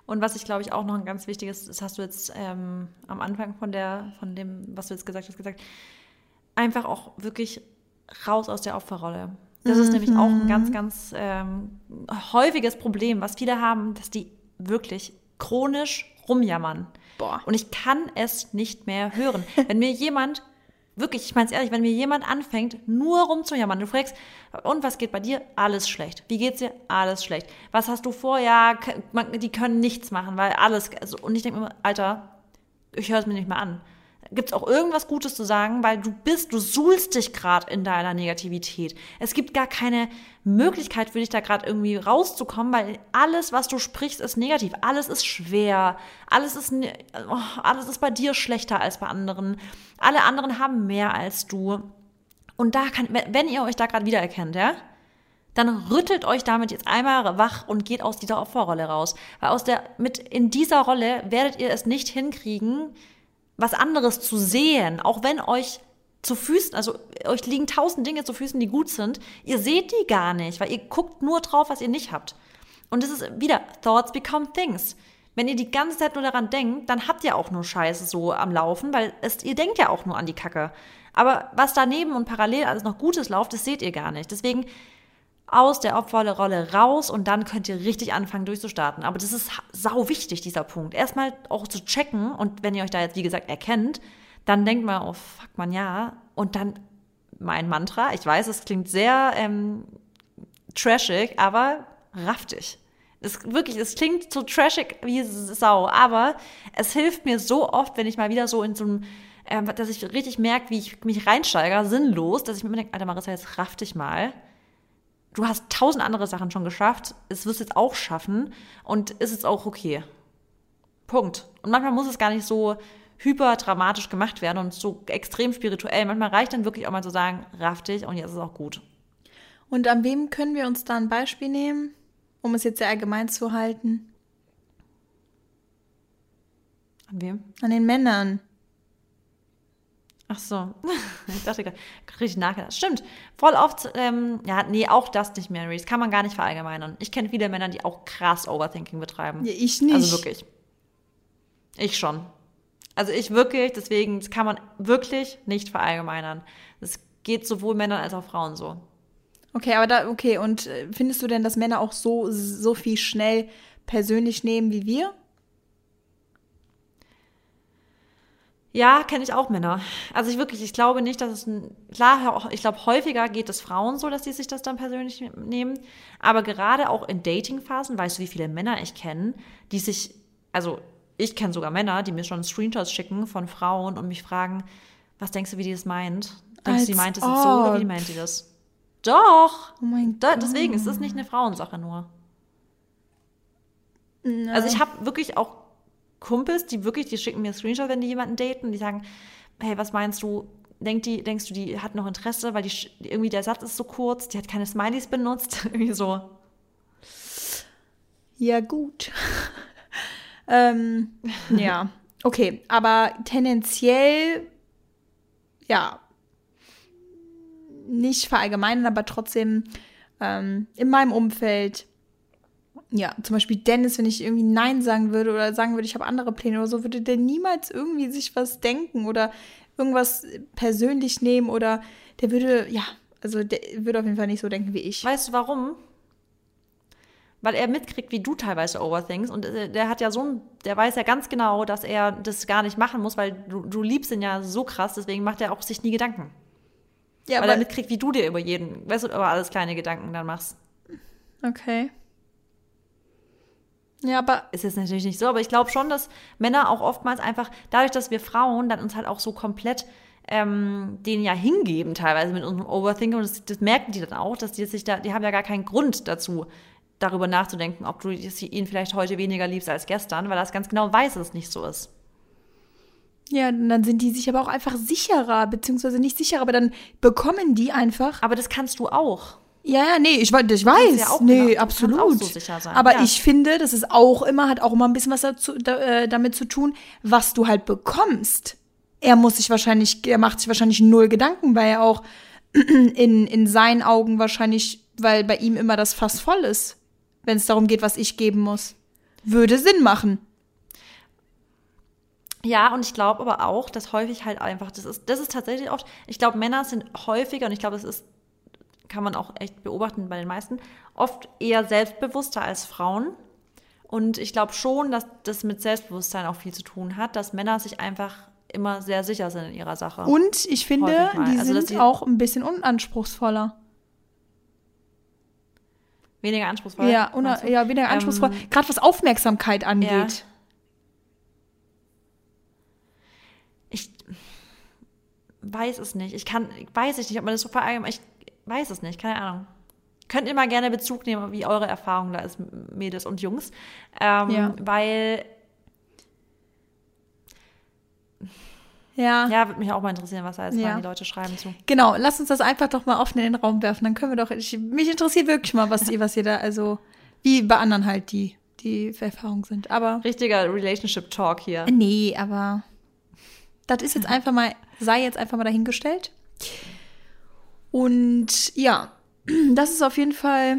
Und was ich glaube ich auch noch ein ganz wichtiges, das hast du jetzt ähm, am Anfang von der, von dem, was du jetzt gesagt hast, gesagt, einfach auch wirklich raus aus der Opferrolle. Das mhm. ist nämlich auch ein ganz, ganz ähm, häufiges Problem, was viele haben, dass die wirklich chronisch rumjammern. Boah. Und ich kann es nicht mehr hören. Wenn mir jemand Wirklich, ich meine es ehrlich, wenn mir jemand anfängt, nur rumzujammern, du fragst, und was geht bei dir? Alles schlecht. Wie geht's dir? Alles schlecht. Was hast du vor? Ja, die können nichts machen, weil alles. Also, und ich denke mir immer, Alter, ich höre es mir nicht mehr an. Gibt es auch irgendwas Gutes zu sagen, weil du bist, du suhlst dich gerade in deiner Negativität. Es gibt gar keine Möglichkeit für dich da gerade irgendwie rauszukommen, weil alles, was du sprichst, ist negativ. Alles ist schwer. Alles ist, oh, alles ist bei dir schlechter als bei anderen. Alle anderen haben mehr als du. Und da kann, wenn ihr euch da gerade wiedererkennt, ja, dann rüttelt euch damit jetzt einmal wach und geht aus dieser Opferrolle raus. Weil aus der, mit, in dieser Rolle werdet ihr es nicht hinkriegen, was anderes zu sehen, auch wenn euch zu Füßen, also euch liegen tausend Dinge zu Füßen, die gut sind, ihr seht die gar nicht, weil ihr guckt nur drauf, was ihr nicht habt. Und es ist wieder, Thoughts become things. Wenn ihr die ganze Zeit nur daran denkt, dann habt ihr auch nur Scheiße so am Laufen, weil es, ihr denkt ja auch nur an die Kacke. Aber was daneben und parallel alles noch Gutes läuft, das seht ihr gar nicht. Deswegen aus der Opferrolle raus und dann könnt ihr richtig anfangen durchzustarten. Aber das ist sau wichtig, dieser Punkt. Erstmal auch zu checken und wenn ihr euch da jetzt, wie gesagt, erkennt, dann denkt man, oh fuck man ja. Und dann mein Mantra, ich weiß, es klingt sehr ähm, trashig, aber raff dich. Es wirklich, es klingt so trashig wie Sau, aber es hilft mir so oft, wenn ich mal wieder so in so einem, äh, dass ich richtig merke, wie ich mich reinsteige, sinnlos, dass ich mir denke, Alter Marissa, jetzt raff dich mal du hast tausend andere Sachen schon geschafft, es wirst du jetzt auch schaffen und ist es auch okay. Punkt. Und manchmal muss es gar nicht so hyperdramatisch gemacht werden und so extrem spirituell. Manchmal reicht dann wirklich auch mal zu sagen, raff dich und jetzt ist es auch gut. Und an wem können wir uns da ein Beispiel nehmen, um es jetzt sehr allgemein zu halten? An wem? An den Männern. Ach so, ich dachte gerade, richtig nachgedacht. Stimmt, voll oft, ähm, ja, nee, auch das nicht, Mary. Das kann man gar nicht verallgemeinern. Ich kenne viele Männer, die auch krass Overthinking betreiben. Ja, ich nicht. Also wirklich. Ich schon. Also ich wirklich, deswegen, das kann man wirklich nicht verallgemeinern. Das geht sowohl Männern als auch Frauen so. Okay, aber da, okay, und äh, findest du denn, dass Männer auch so, so viel schnell persönlich nehmen wie wir? Ja, kenne ich auch Männer. Also ich wirklich, ich glaube nicht, dass es ein, klar, ich glaube häufiger geht es Frauen so, dass die sich das dann persönlich nehmen. Aber gerade auch in Datingphasen, weißt du, wie viele Männer ich kenne, die sich, also ich kenne sogar Männer, die mir schon Screenshots schicken von Frauen und mich fragen, was denkst du, wie die das meint? Denkst du, die meint es jetzt so oder wie meint die das? Doch! Oh mein Gott. Deswegen ist das nicht eine Frauensache nur. No. Also ich habe wirklich auch Kumpels, die wirklich, die schicken mir Screenshots, wenn die jemanden daten, die sagen, hey, was meinst du? Denk die, denkst du, die hat noch Interesse, weil die irgendwie der Satz ist so kurz, die hat keine Smileys benutzt, irgendwie so. Ja, gut. ähm, ja, okay, aber tendenziell, ja, nicht verallgemeinern, aber trotzdem ähm, in meinem Umfeld ja, zum Beispiel Dennis, wenn ich irgendwie Nein sagen würde oder sagen würde, ich habe andere Pläne oder so, würde der niemals irgendwie sich was denken oder irgendwas persönlich nehmen oder der würde, ja, also der würde auf jeden Fall nicht so denken wie ich. Weißt du warum? Weil er mitkriegt, wie du teilweise overthinkst und äh, der hat ja so ein, der weiß ja ganz genau, dass er das gar nicht machen muss, weil du, du liebst ihn ja so krass, deswegen macht er auch sich nie Gedanken. Ja, weil er mitkriegt, wie du dir über jeden, weißt du, über alles kleine Gedanken dann machst. Okay. Ja, aber. Ist jetzt natürlich nicht so, aber ich glaube schon, dass Männer auch oftmals einfach, dadurch, dass wir Frauen dann uns halt auch so komplett ähm, den ja hingeben, teilweise mit unserem Overthinking. Und das, das merken die dann auch, dass die sich da, die haben ja gar keinen Grund dazu, darüber nachzudenken, ob du ihn vielleicht heute weniger liebst als gestern, weil das ganz genau weiß, dass es nicht so ist. Ja, dann sind die sich aber auch einfach sicherer, beziehungsweise nicht sicherer, aber dann bekommen die einfach. Aber das kannst du auch. Ja, ja, nee, ich, ich weiß. Ja nee, genau, absolut. So. Aber ja. ich finde, das ist auch immer, hat auch immer ein bisschen was dazu, da, äh, damit zu tun, was du halt bekommst. Er muss sich wahrscheinlich, er macht sich wahrscheinlich null Gedanken, weil er auch in, in seinen Augen wahrscheinlich, weil bei ihm immer das Fass voll ist, wenn es darum geht, was ich geben muss. Würde Sinn machen. Ja, und ich glaube aber auch, dass häufig halt einfach, das ist, das ist tatsächlich oft, ich glaube, Männer sind häufiger, und ich glaube, das ist, kann man auch echt beobachten bei den meisten, oft eher selbstbewusster als Frauen. Und ich glaube schon, dass das mit Selbstbewusstsein auch viel zu tun hat, dass Männer sich einfach immer sehr sicher sind in ihrer Sache. Und ich finde, die also, sind auch ein bisschen unanspruchsvoller. Weniger anspruchsvoll? Ja, ja weniger anspruchsvoll. Ähm, Gerade was Aufmerksamkeit angeht. Ja. ich weiß es nicht. Ich kann, weiß ich nicht, ob man das so verallgemeinert. Ich weiß es nicht, keine Ahnung. Könnt ihr mal gerne Bezug nehmen, wie eure Erfahrung da ist, Mädels und Jungs. Ähm, ja. Weil. Ja. Ja, würde mich auch mal interessieren, was da jetzt ja. die Leute schreiben zu. Genau, lass uns das einfach doch mal offen in den Raum werfen. Dann können wir doch. Ich, mich interessiert wirklich mal, was ihr, was ihr da, also wie bei anderen halt die, die Erfahrungen sind. Aber. Richtiger Relationship Talk hier. Nee, aber das ist jetzt einfach mal, sei jetzt einfach mal dahingestellt. Und ja, das ist auf jeden Fall,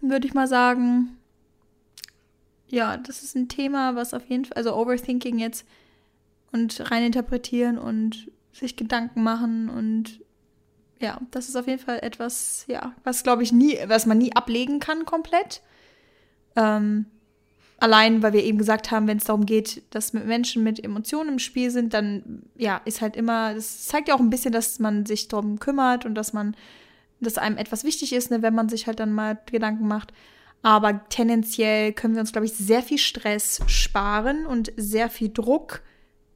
würde ich mal sagen, ja, das ist ein Thema, was auf jeden Fall, also Overthinking jetzt und reininterpretieren und sich Gedanken machen und ja, das ist auf jeden Fall etwas, ja, was glaube ich nie, was man nie ablegen kann komplett. Ähm, allein, weil wir eben gesagt haben, wenn es darum geht, dass Menschen mit Emotionen im Spiel sind, dann ja, ist halt immer, das zeigt ja auch ein bisschen, dass man sich darum kümmert und dass man, dass einem etwas wichtig ist, ne, wenn man sich halt dann mal Gedanken macht. Aber tendenziell können wir uns, glaube ich, sehr viel Stress sparen und sehr viel Druck,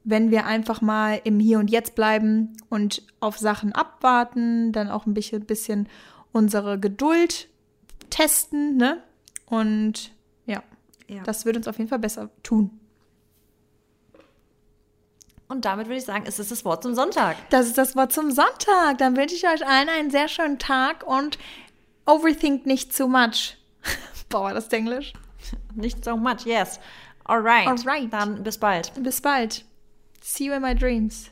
wenn wir einfach mal im Hier und Jetzt bleiben und auf Sachen abwarten, dann auch ein bisschen, bisschen unsere Geduld testen, ne? Und ja. Das würde uns auf jeden Fall besser tun. Und damit würde ich sagen, ist es das Wort zum Sonntag. Das ist das Wort zum Sonntag. Dann wünsche ich euch allen einen sehr schönen Tag und overthink nicht too much. Boah, das ist Englisch. Nicht so much, yes. Alright. Alright. Dann bis bald. Bis bald. See you in my dreams.